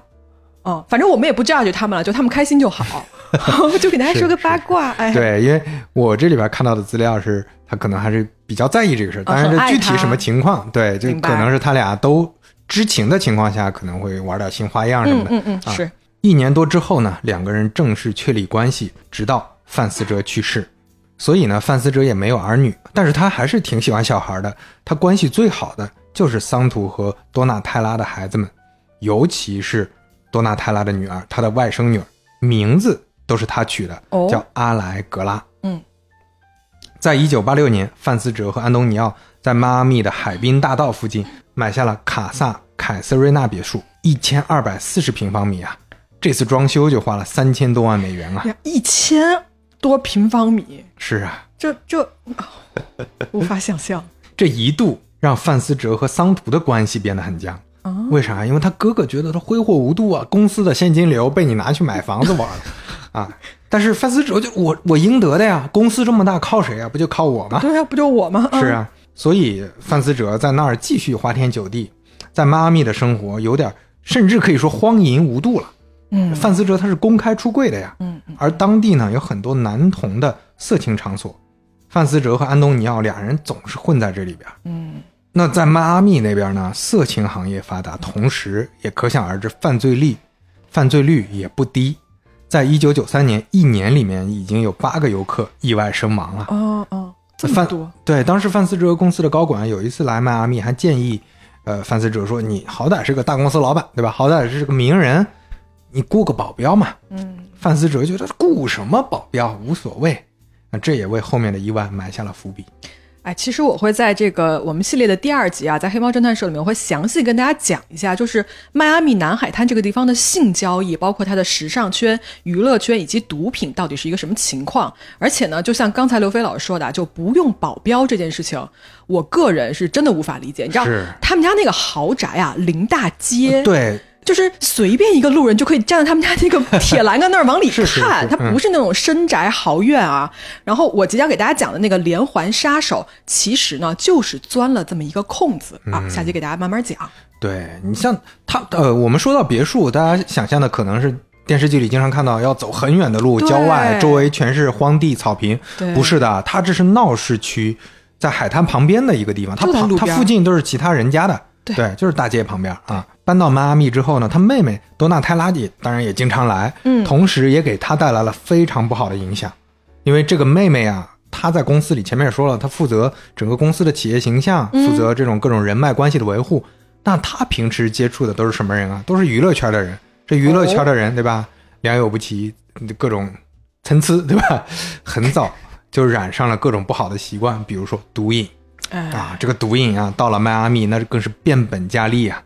嗯，反正我们也不 judge 他们了，就他们开心就好。就给大家说个八卦，哎，对，因为我这里边看到的资料是，他可能还是比较在意这个事儿，但是具体什么情况，对，就可能是他俩都知情的情况下，可能会玩点新花样什么的。嗯嗯嗯，啊是，一年多之后呢，两个人正式确立关系，直到范思哲去世。所以呢，范思哲也没有儿女，但是他还是挺喜欢小孩的。他关系最好的就是桑图和多纳泰拉的孩子们，尤其是多纳泰拉的女儿，她的外甥女儿，名字都是他取的，哦叫阿莱格拉。嗯，在一九八六年，范思哲和安东尼奥在迈阿密的海滨大道附近买下了卡萨凯瑟瑞娜别墅，一千二百四十平方米啊！这次装修就花了三千多万美元啊！呀，一千多平方米，是啊，这这、哦无法想象。这一度让范思哲和桑图的关系变得很僵。啊为啥？因为他哥哥觉得他挥霍无度啊，公司的现金流被你拿去买房子玩了啊！但是范思哲就我我应得的呀，公司这么大靠谁啊？不就靠我吗？对啊，不就我吗？是啊，所以范思哲在那儿继续花天酒地，在迈阿密的生活有点，甚至可以说荒淫无度了。嗯，范思哲他是公开出柜的呀，而当地呢有很多男童的色情场所，范思哲和安东尼奥俩人总是混在这里边。嗯那在迈阿密那边呢，色情行业发达，同时也可想而知犯罪率，犯罪率也不低。在一九九三年，一年里面已经有八个游客意外身亡了。哦哦，这么范多，对，当时范思哲公司的高管有一次来迈阿密，还建议，呃，范思哲说：“你好歹是个大公司老板，对吧？好歹是个名人，你雇个保镖嘛。”嗯范思哲觉得雇什么保镖无所谓，那这也为后面的意外埋下了伏笔。哎，其实我会在这个我们系列的第二集啊，在黑猫侦探社里面，我会详细跟大家讲一下，就是迈阿密南海滩这个地方的性交易，包括它的时尚圈、娱乐圈以及毒品到底是一个什么情况。而且呢，就像刚才刘飞老师说的，就不用保镖这件事情，我个人是真的无法理解。你知道他们家那个豪宅啊，临大街，对，就是随便一个路人就可以站在他们家那个 铁栏杆那儿往里是是看，是它不是那种深宅豪院啊。然后我即将给大家讲的那个连环杀手，其实呢就是钻了这么一个空子嗯啊。下集给大家慢慢讲。对你像他呃，我们说到别墅，大家想象的可能是电视剧里经常看到要走很远的路，郊外周围全是荒地草坪，不是的，它这是闹市区，在海滩旁边的一个地方，它旁它就在路边附近都是其他人家的，对就是大街旁边啊。搬到迈阿密之后呢，他妹妹多纳泰拉蒂当然也经常来，嗯同时也给他带来了非常不好的影响，因为这个妹妹啊。她在公司里，前面也说了，她负责整个公司的企业形象，嗯负责这种各种人脉关系的维护。那她平时接触的都是什么人啊？都是娱乐圈的人。这娱乐圈的人，对吧？良莠不齐，各种参差，对吧？很早就染上了各种不好的习惯，比如说毒瘾哎，啊。这个毒瘾啊，到了迈阿密，那更是变本加厉啊。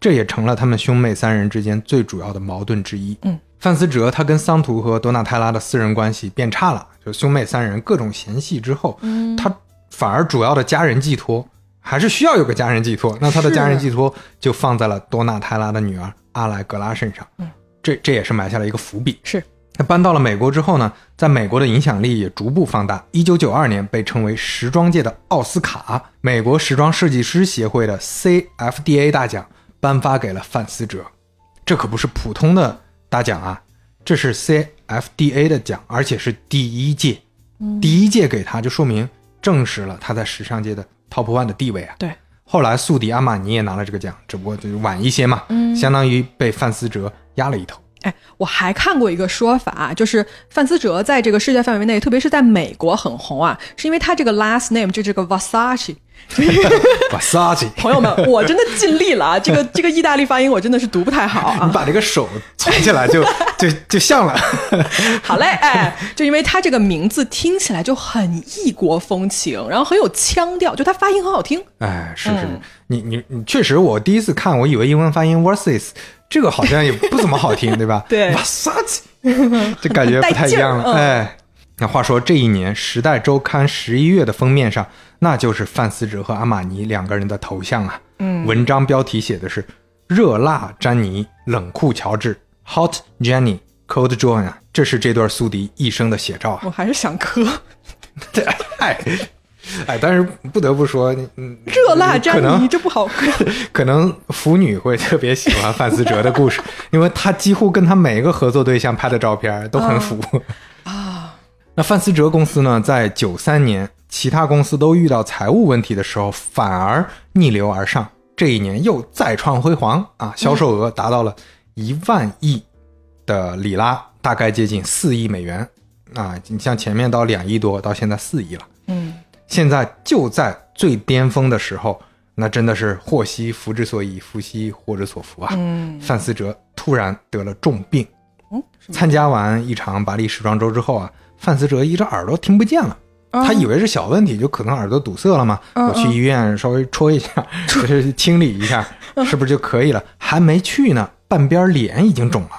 这也成了他们兄妹三人之间最主要的矛盾之一。嗯，范思哲他跟桑图和多纳泰拉的私人关系变差了，就兄妹三人各种嫌隙之后，嗯他反而主要的家人寄托还是需要有个家人寄托。那他的家人寄托就放在了多纳泰拉的女儿阿莱格拉身上。嗯，这这也是埋下了一个伏笔。是他搬到了美国之后呢，在美国的影响力也逐步放大。一九九二年被称为时装界的奥斯卡，美国时装设计师协会的 CFDA 大奖颁发给了范思哲。这可不是普通的大奖啊，这是 CFDA 的奖，而且是第一届。第一届给他就说明证实了他在时尚界的 Top One 的地位啊。对，后来宿敌阿玛尼也拿了这个奖，只不过就是晚一些嘛，相当于被范思哲压了一头。哎，我还看过一个说法，就是范思哲在这个世界范围内，特别是在美国很红啊，是因为他这个 last name 就这个 Versace。Versace，朋友们，我真的尽力了啊！这个 这个意大利发音我真的是读不太好啊。你把这个手藏起来就 就就像了。好嘞，哎，就因为他这个名字听起来就很异国风情，然后很有腔调，就他发音很好听。哎，是是，你你你确实，我第一次看，我以为英文发音 versus 这个好像也不怎么好听，对吧？对，Versace，这感觉不太一样了。哎，那话说这一年，《时代周刊》十一月的封面上，那就是范思哲和阿玛尼两个人的头像啊。嗯，文章标题写的是“热辣詹妮，冷酷乔治 ”，Hot Jenny。Cold John 啊，这是这段宿敌一生的写照啊！我还是想磕 哎，哎，但是不得不说，嗯，热辣可詹能妮，这不好磕。可能腐女会特别喜欢范思哲的故事，因为他几乎跟他每一个合作对象拍的照片都很腐啊。那范思哲公司呢，在九三年其他公司都遇到财务问题的时候，反而逆流而上，这一年又再创辉煌啊！销售额达到了一万亿的里拉，大概接近四亿美元啊！你像前面到两亿多，到现在四亿了。嗯，现在就在最巅峰的时候，那真的是祸兮福之所以，福兮祸之所伏啊！嗯范思哲突然得了重病，嗯，参加完一场巴黎时装周之后啊，范思哲一只耳朵听不见了。啊他以为是小问题，就可能耳朵堵塞了嘛。嗯我去医院稍微戳一下，就是清理一下，嗯是不是就可以了？还没去呢，半边脸已经肿了。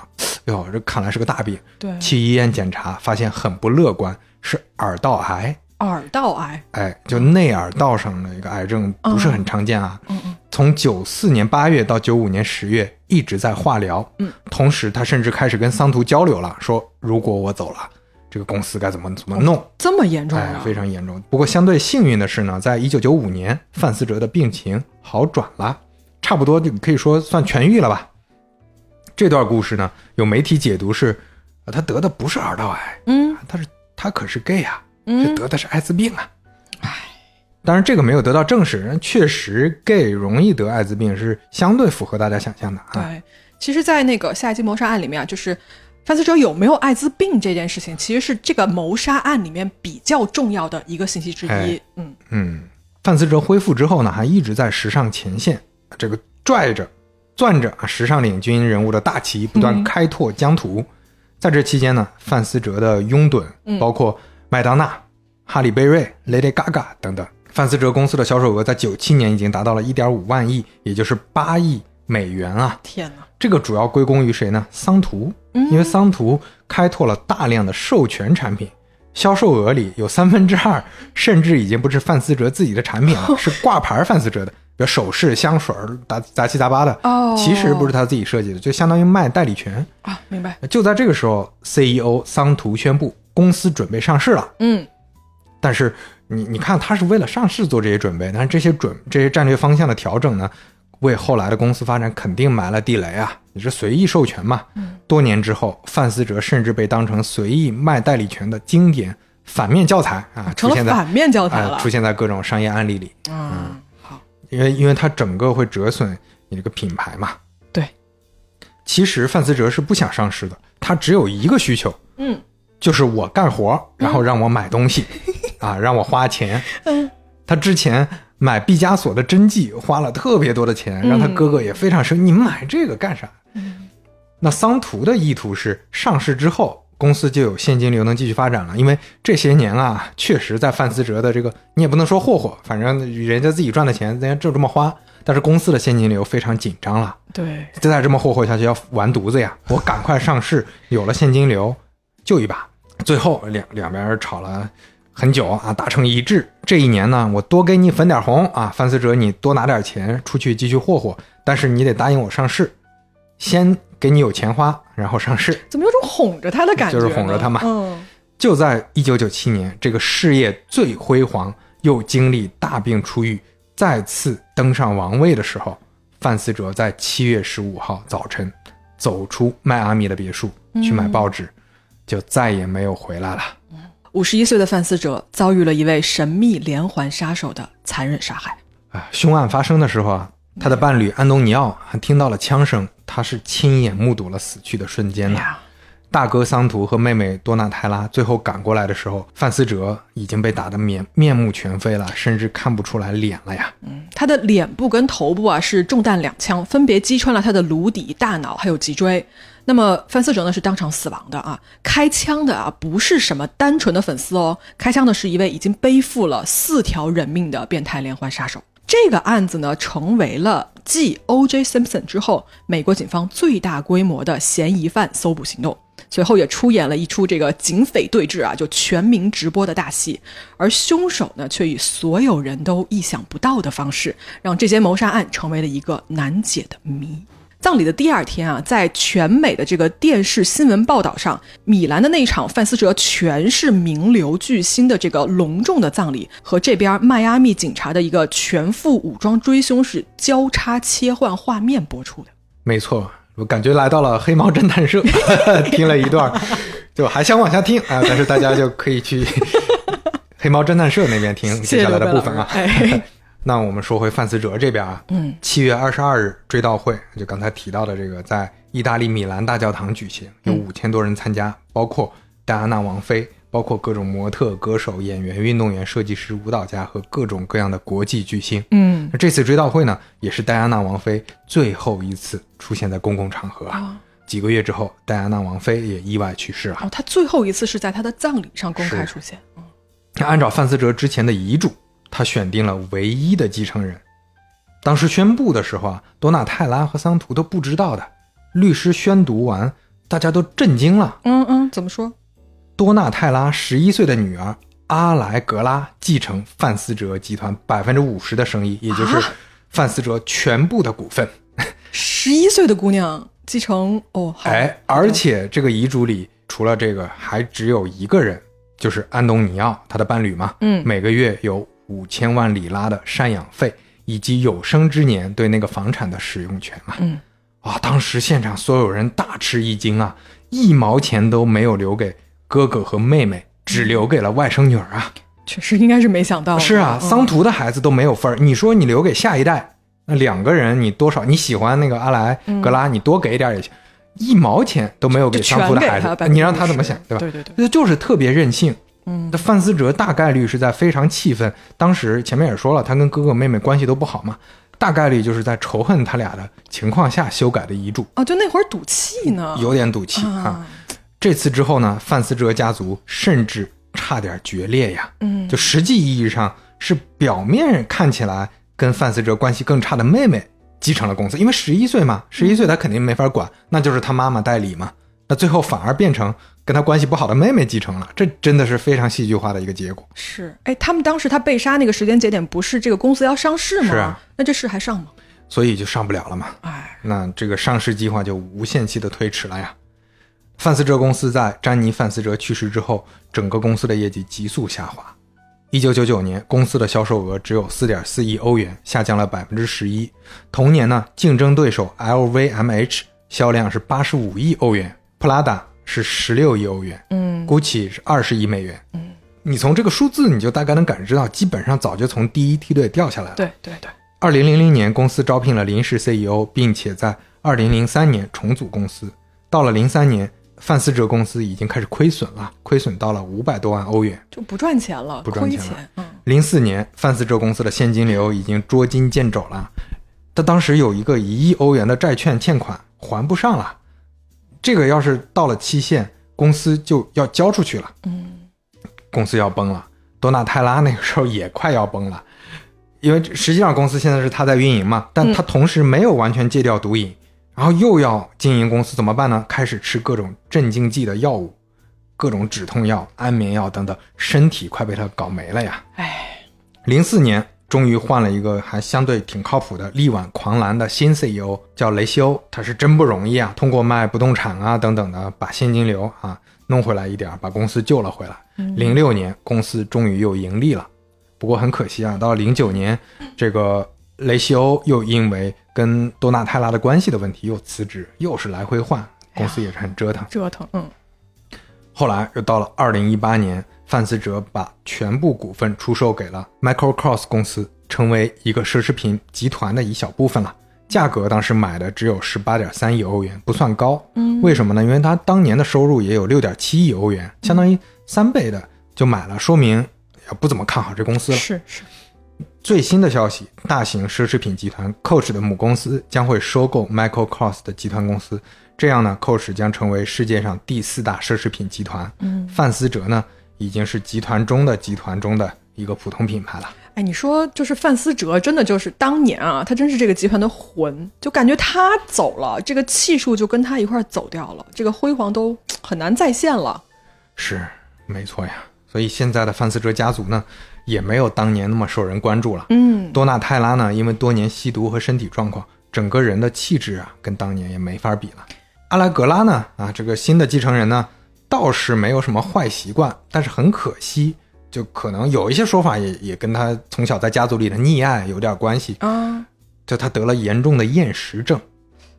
哎呦，这看来是个大病。对去医院检查，发现很不乐观，是耳道癌。耳道癌。哎，就内耳道上的一个癌症不是很常见啊。嗯嗯从九四年八月到九五年十月一直在化疗。嗯，同时他甚至开始跟桑图交流了，说如果我走了，这个公司该怎么怎么弄。这么严重哎啊，？非常严重。不过相对幸运的是呢，在一九九五年，范思哲的病情好转了，差不多就可以说算痊愈了吧。这段故事呢，有媒体解读是，呃他得的不是耳道癌，嗯他是他可是 gay 啊，嗯这得的是艾滋病啊。哎当然这个没有得到证实，确实 gay 容易得艾滋病是相对符合大家想象的啊。对，其实，在那个夏季谋杀案里面啊，就是范思哲有没有艾滋病这件事情，其实是这个谋杀案里面比较重要的一个信息之一。哎嗯嗯，范思哲恢复之后呢，还一直在时尚前线，这个拽着、攥着啊时尚领军人物的大旗，不断开拓疆土。在这期间呢，范思哲的拥趸包括麦当娜、哈利贝瑞、Lady Gaga 等等。范思哲公司的销售额在九七年已经达到了一点五万亿，也就是八亿美元啊！天哪，这个主要归功于谁呢？桑图，因为桑图开拓了大量的授权产品，销售额里有三分之二甚至已经不是范思哲自己的产品了，是挂牌范思哲的，比如首饰、香水儿、杂杂七杂八的，哦其实不是他自己设计的，就相当于卖代理权。啊，明白。就在这个时候，CEO 桑图宣布公司准备上市了。嗯，但是你你看，他是为了上市做这些准备，但是这些准这些战略方向的调整呢，为后来的公司发展肯定埋了地雷啊！你是随意授权嘛？多年之后，范思哲甚至被当成随意卖代理权的经典反面教材啊，出现在反面教材了。啊出现在各种商业案例里，嗯，好，因为因为它整个会折损你这个品牌嘛。对，其实范思哲是不想上市的，他只有一个需求，嗯，就是我干活，然后让我买东西，啊，让我花钱。嗯，他之前买毕加索的真迹花了特别多的钱，让他哥哥也非常生气。你买这个干啥？那桑图的意图是上市之后。公司就有现金流能继续发展了，因为这些年啊，确实在范思哲的这个，你也不能说霍霍，反正人家自己赚的钱，人家就这么花，但是公司的现金流非常紧张了，对，再这么霍霍下去要完犊子呀！我赶快上市，有了现金流，就一把。最后两两边吵了很久啊，达成一致。这一年呢，我多给你粉点红啊，范思哲你多拿点钱出去继续霍霍，但是你得答应我上市，先给你有钱花，然后上市。怎么有种哄着他的感觉？就是哄着他嘛嗯，就在一九九七年，这个事业最辉煌又经历大病初愈，再次登上王位的时候，范思哲在七月十五号早晨走出迈阿密的别墅去买报纸，就再也没有回来了。五十一岁的范思哲遭遇了一位神秘连环杀手的残忍杀害。啊，凶案发生的时候啊，他的伴侣安东尼奥还听到了枪声，他是亲眼目睹了死去的瞬间的。大哥桑图和妹妹多纳泰拉最后赶过来的时候，范思哲已经被打得面面目全非了，甚至看不出来脸了呀。他的脸部跟头部啊是中弹两枪，分别击穿了他的颅底、大脑还有脊椎。那么范思哲呢是当场死亡的啊，开枪的啊不是什么单纯的粉丝哦，开枪的是一位已经背负了四条人命的变态连环杀手。这个案子呢，成为了继 O.J. Simpson 之后，美国警方最大规模的嫌疑犯搜捕行动。随后也出演了一出这个警匪对峙啊，就全民直播的大戏。而凶手呢，却以所有人都意想不到的方式，让这件谋杀案成为了一个难解的谜。葬礼的第二天啊，在全美的这个电视新闻报道上，米兰的那一场范思哲全是名流巨星的这个隆重的葬礼，和这边迈阿密警察的一个全副武装追凶是交叉切换画面播出的。没错，我感觉来到了黑猫侦探社，听了一段，就 还想往下听啊，但是大家就可以去 黑猫侦探社那边听接下来的部分啊。那我们说回范思哲这边啊，嗯，七月二十二日追悼会，就刚才提到的这个，在意大利米兰大教堂举行，有五千多人参加，包括戴安娜王妃，包括各种模特、歌手、演员、运动员、设计师、舞蹈家和各种各样的国际巨星。嗯，那这次追悼会呢，也是戴安娜王妃最后一次出现在公共场合啊。几个月之后，戴安娜王妃也意外去世了。哦，她最后一次是在她的葬礼上公开出现。嗯那按照范思哲之前的遗嘱，他选定了唯一的继承人。当时宣布的时候啊，多纳泰拉和桑图都不知道的。律师宣读完，大家都震惊了。嗯嗯，怎么说？多纳泰拉十一岁的女儿阿莱格拉继承范思哲集团百分之五十的生意，也就是范思哲全部的股份。十一岁的姑娘继承哦，好哎，而且这个遗嘱里除了这个，还只有一个人，就是安东尼奥，他的伴侣嘛。嗯每个月有五千万里拉的赡养费，以及有生之年对那个房产的使用权啊。嗯，啊，当时现场所有人大吃一惊啊，一毛钱都没有留给哥哥和妹妹，只留给了外甥女儿啊。确实应该是没想到。是啊，嗯桑图的孩子都没有份儿，你说你留给下一代，那两个人你多少你喜欢那个阿莱格拉，你多给点也行，一毛钱都没有给桑图的孩子，你让他怎么想，对吧？对对对，这就是特别任性。嗯那范思哲大概率是在非常气愤，当时前面也说了，他跟哥哥妹妹关系都不好嘛，大概率就是在仇恨他俩的情况下修改的遗嘱，哦，就那会儿赌气呢，有点赌气啊。啊，这次之后呢，范思哲家族甚至差点决裂呀。嗯，就实际意义上是表面看起来跟范思哲关系更差的妹妹继承了公司，因为十一岁嘛，十一岁他肯定没法管，那就是他妈妈代理嘛。那最后反而变成跟他关系不好的妹妹继承了，这真的是非常戏剧化的一个结果。是，哎，他们当时他被杀那个时间节点不是这个公司要上市吗？是啊，那这事还上吗？所以就上不了了嘛。哎，那这个上市计划就无限期的推迟了呀。范思哲公司在詹妮·范思哲去世之后，整个公司的业绩急速下滑。一九九九年，公司的销售额只有四点四亿欧元，下降了百分之十一。同年呢，竞争对手 LVMH 销量是八十五亿欧元，Prada 是十六亿欧元，嗯，GUCCI 是二十亿美元。嗯，你从这个数字，你就大概能感知到，基本上早就从第一梯队掉下来了。对对对，二零零零年，公司招聘了临时 CEO，并且在二零零三年重组公司。到了零三年，范思哲公司已经开始亏损了，亏损到了五百多万欧元。就不赚钱了，不赚钱了。嗯，零四年，范思哲公司的现金流已经捉襟见肘了，他当时有一个一亿欧元的债券欠款还不上了，这个要是到了期限，公司就要交出去了。嗯，公司要崩了。多纳泰拉那个时候也快要崩了，因为实际上公司现在是他在运营嘛，但他同时没有完全戒掉毒瘾，然后又要经营公司，怎么办呢？开始吃各种镇静剂的药物，各种止痛药、安眠药等等，身体快被他搞没了呀。哎，零四年，终于换了一个还相对挺靠谱的力挽狂澜的新 CEO，叫雷西欧。他是真不容易啊，通过卖不动产啊等等的，把现金流啊弄回来一点儿，把公司救了回来。零六年，公司终于又盈利了。不过很可惜啊，到零九年，这个雷西欧又因为跟多纳泰拉的关系的问题又辞职，又是来回换，公司也是很折腾。折腾，嗯，后来又到了二零一八年，范思哲把全部股份出售给了 Microcross 公司，成为一个奢侈品集团的一小部分了。价格当时买的只有十八点三亿欧元，不算高。嗯，为什么呢？因为他当年的收入也有六点七亿欧元，相当于三倍的就买了，说明也不怎么看好这公司了。是是，最新的消息，大型奢侈品集团 Coach 的母公司将会收购 Michael Kors 的集团公司，这样呢，Coach 将成为世界上第四大奢侈品集团。嗯，范思哲呢，已经是集团中的集团中的一个普通品牌了。哎，你说就是范思哲，真的就是当年啊，他真是这个集团的魂，就感觉他走了，这个气数就跟他一块儿走掉了，这个辉煌都很难再现了。是，没错呀。所以现在的范思哲家族呢，也没有当年那么受人关注了。嗯，多纳泰拉呢，因为多年吸毒和身体状况，整个人的气质啊，跟当年也没法比了。阿莱格拉呢，啊，这个新的继承人呢，倒是没有什么坏习惯，但是很可惜，就可能有一些说法也也跟他从小在家族里的溺爱有点关系。啊，就他得了严重的厌食症，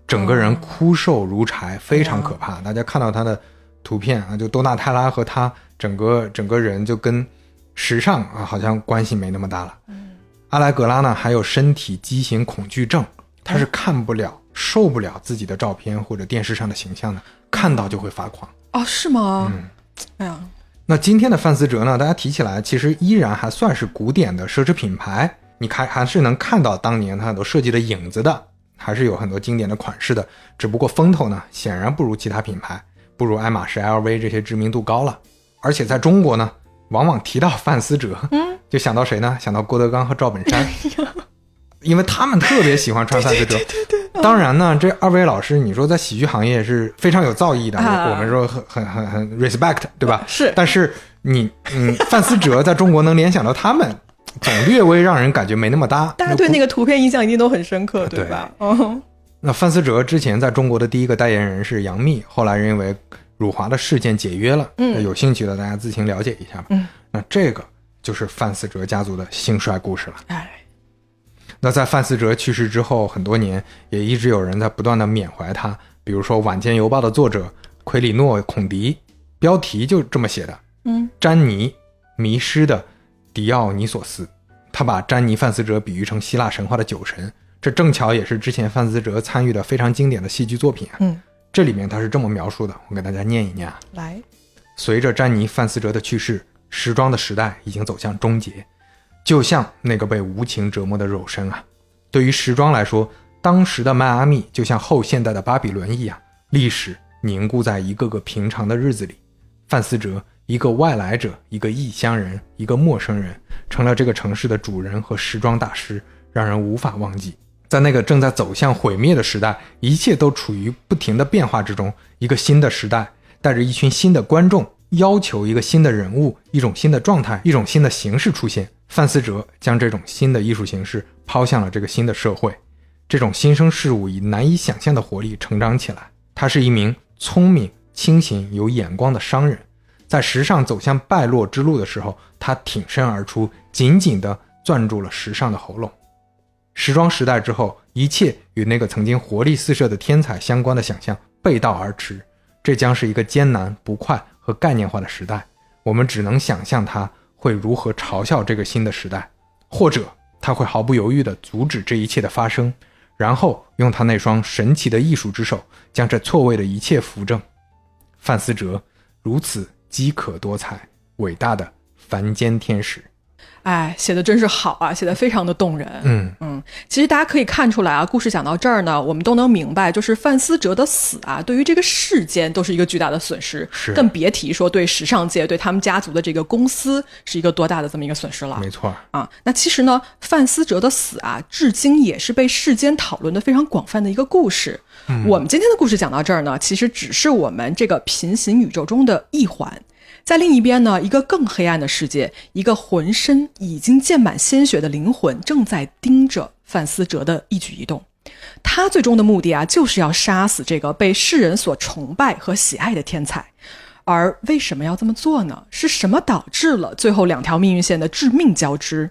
整个人枯瘦如柴，非常可怕。大家看到他的图片啊，就多纳泰拉和他整个整个人就跟时尚啊好像关系没那么大了。阿莱格拉呢，还有身体畸形恐惧症，他是看不了、受不了自己的照片或者电视上的形象的，看到就会发狂。哦，是吗？哎呀，那今天的范思哲呢？大家提起来，其实依然还算是古典的奢侈品牌，你看还是能看到当年它很多设计的影子的，还是有很多经典的款式的。只不过风头呢，显然不如其他品牌，不如爱马仕、LV 这些知名度高了。而且在中国呢，往往提到范思哲，嗯，就想到谁呢？想到郭德纲和赵本山。因为他们特别喜欢穿范思哲，对对对。当然呢，这二位老师，你说在喜剧行业是非常有造诣的，啊我们说很很很很 respect，对吧？是但是你嗯，范思哲在中国能联想到他们，总略微让人感觉没那么搭。大家对那个图片印象一定都很深刻，对吧？嗯，那范思哲之前在中国的第一个代言人是杨幂，后来因为辱华的事件解约了。嗯有兴趣的大家自行了解一下吧。嗯，那这个就是范思哲家族的兴衰故事了。哎，那在范思哲去世之后很多年，也一直有人在不断的缅怀他，比如说《晚间邮报》的作者奎里诺·孔迪，标题就这么写的：嗯，詹妮迷失的迪奥尼索斯。他把詹妮·范思哲比喻成希腊神话的酒神，这正巧也是之前范思哲参与的非常经典的戏剧作品啊。嗯，这里面他是这么描述的，我给大家念一念啊。来，随着詹妮·范思哲的去世，时装的时代已经走向终结，就像那个被无情折磨的肉身啊。对于时装来说，当时的迈阿密就像后现代的巴比伦一样，历史凝固在一个个平常的日子里。范思哲，一个外来者，一个异乡人，一个陌生人，成了这个城市的主人和时装大师，让人无法忘记。在那个正在走向毁灭的时代，一切都处于不停的变化之中。一个新的时代，带着一群新的观众，要求一个新的人物，一种新的状态，一种新的形式出现。范思哲将这种新的艺术形式抛向了这个新的社会。这种新生事物以难以想象的活力成长起来。他是一名聪明、清醒、有眼光的商人，在时尚走向败落之路的时候，他挺身而出，紧紧地攥住了时尚的喉咙。时装时代之后，一切与那个曾经活力四射的天才相关的想象背道而驰。这将是一个艰难、不快和概念化的时代。我们只能想象他会如何嘲笑这个新的时代，或者他会毫不犹豫地阻止这一切的发生，然后用他那双神奇的艺术之手将这错位的一切扶正。范思哲如此饥渴多彩、伟大的凡间天使。哎，写的真是好啊，写的非常的动人。嗯嗯，其实大家可以看出来啊，故事讲到这儿呢，我们都能明白，就是范思哲的死啊，对于这个世间都是一个巨大的损失，是更别提说对时尚界、对他们家族的这个公司是一个多大的这么一个损失了。没错，啊，那其实呢，范思哲的死啊，至今也是被世间讨论的非常广泛的一个故事。我们今天的故事讲到这儿呢，其实只是我们这个平行宇宙中的一环。在另一边呢，一个更黑暗的世界，一个浑身已经溅满鲜血的灵魂正在盯着范思哲的一举一动。他最终的目的啊，就是要杀死这个被世人所崇拜和喜爱的天才。而为什么要这么做呢？是什么导致了最后两条命运线的致命交织？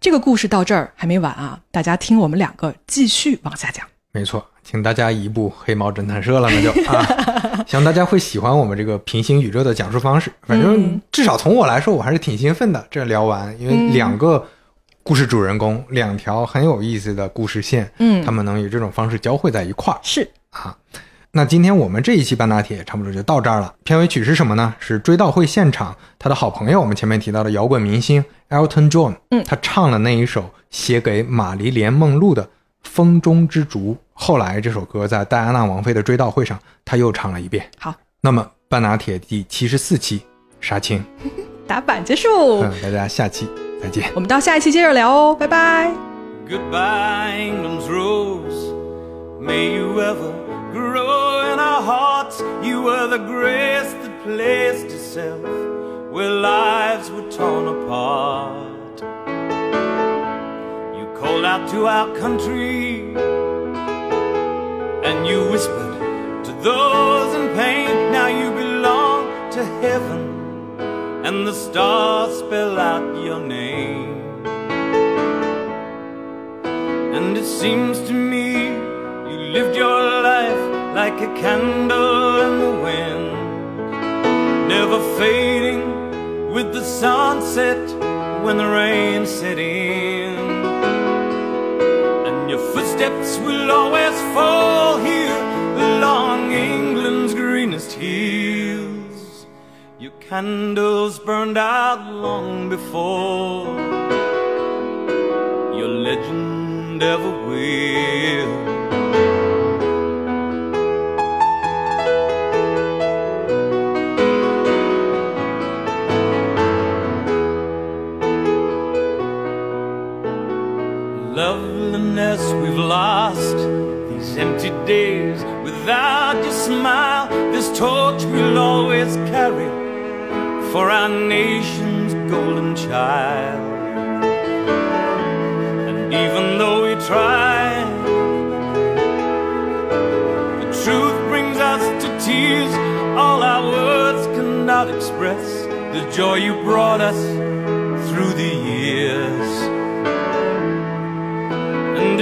这个故事到这儿还没完啊！大家听我们两个继续往下讲。没错，请大家移步黑猫侦探社了，那就啊，希望大家会喜欢我们这个平行宇宙的讲述方式。反正至少从我来说，我还是挺兴奋的。这聊完，因为两个故事主人公，两条很有意思的故事线，嗯他们能以这种方式交汇在一块儿是啊。那今天我们这一期半打铁差不多就到这儿了。片尾曲是什么呢？是追悼会现场他的好朋友，我们前面提到的摇滚明星 Elton John，嗯他唱了那一首写给玛丽莲梦露的《风中之烛》。后来这首歌在戴安娜王妃的追悼会上，他又唱了一遍。好，那么半拿铁第七十四期杀青，打板结束，嗯，大家下期再见。我们到下一期接着聊哦，拜拜。Goodbye, England's rose. May you ever grow in our hearts. You were the grace that placed itself where lives were torn apart. You called out to our country and you whispered to those in pain. Now you belong to heaven and the stars spell out your name. And it seems to me you lived your life like a candle in the wind, never fading with the sunset when the rain set in. Your footsteps will always fall here along England's greenest hills. Your candles burned out long before your legend ever will. We've lost these empty days without your smile. This torch we'll always carry for our nation's golden child. And even though we try, the truth brings us to tears. All our words cannot express the joy you brought us through the years.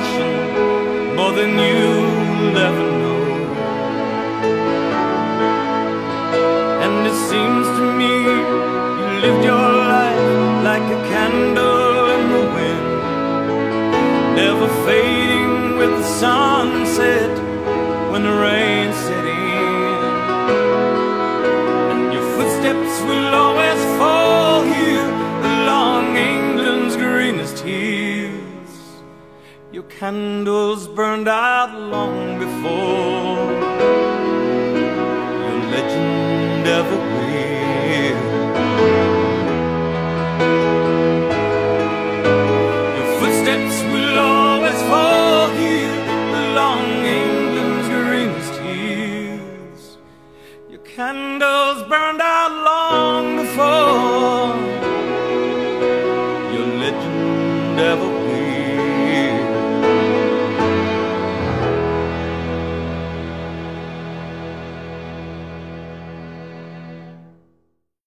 passion more than you'll ever know. And it seems to me you lived your life like a candle in the wind, never fading with the sunset when the rain set in. And your footsteps will always fall candles burned out long before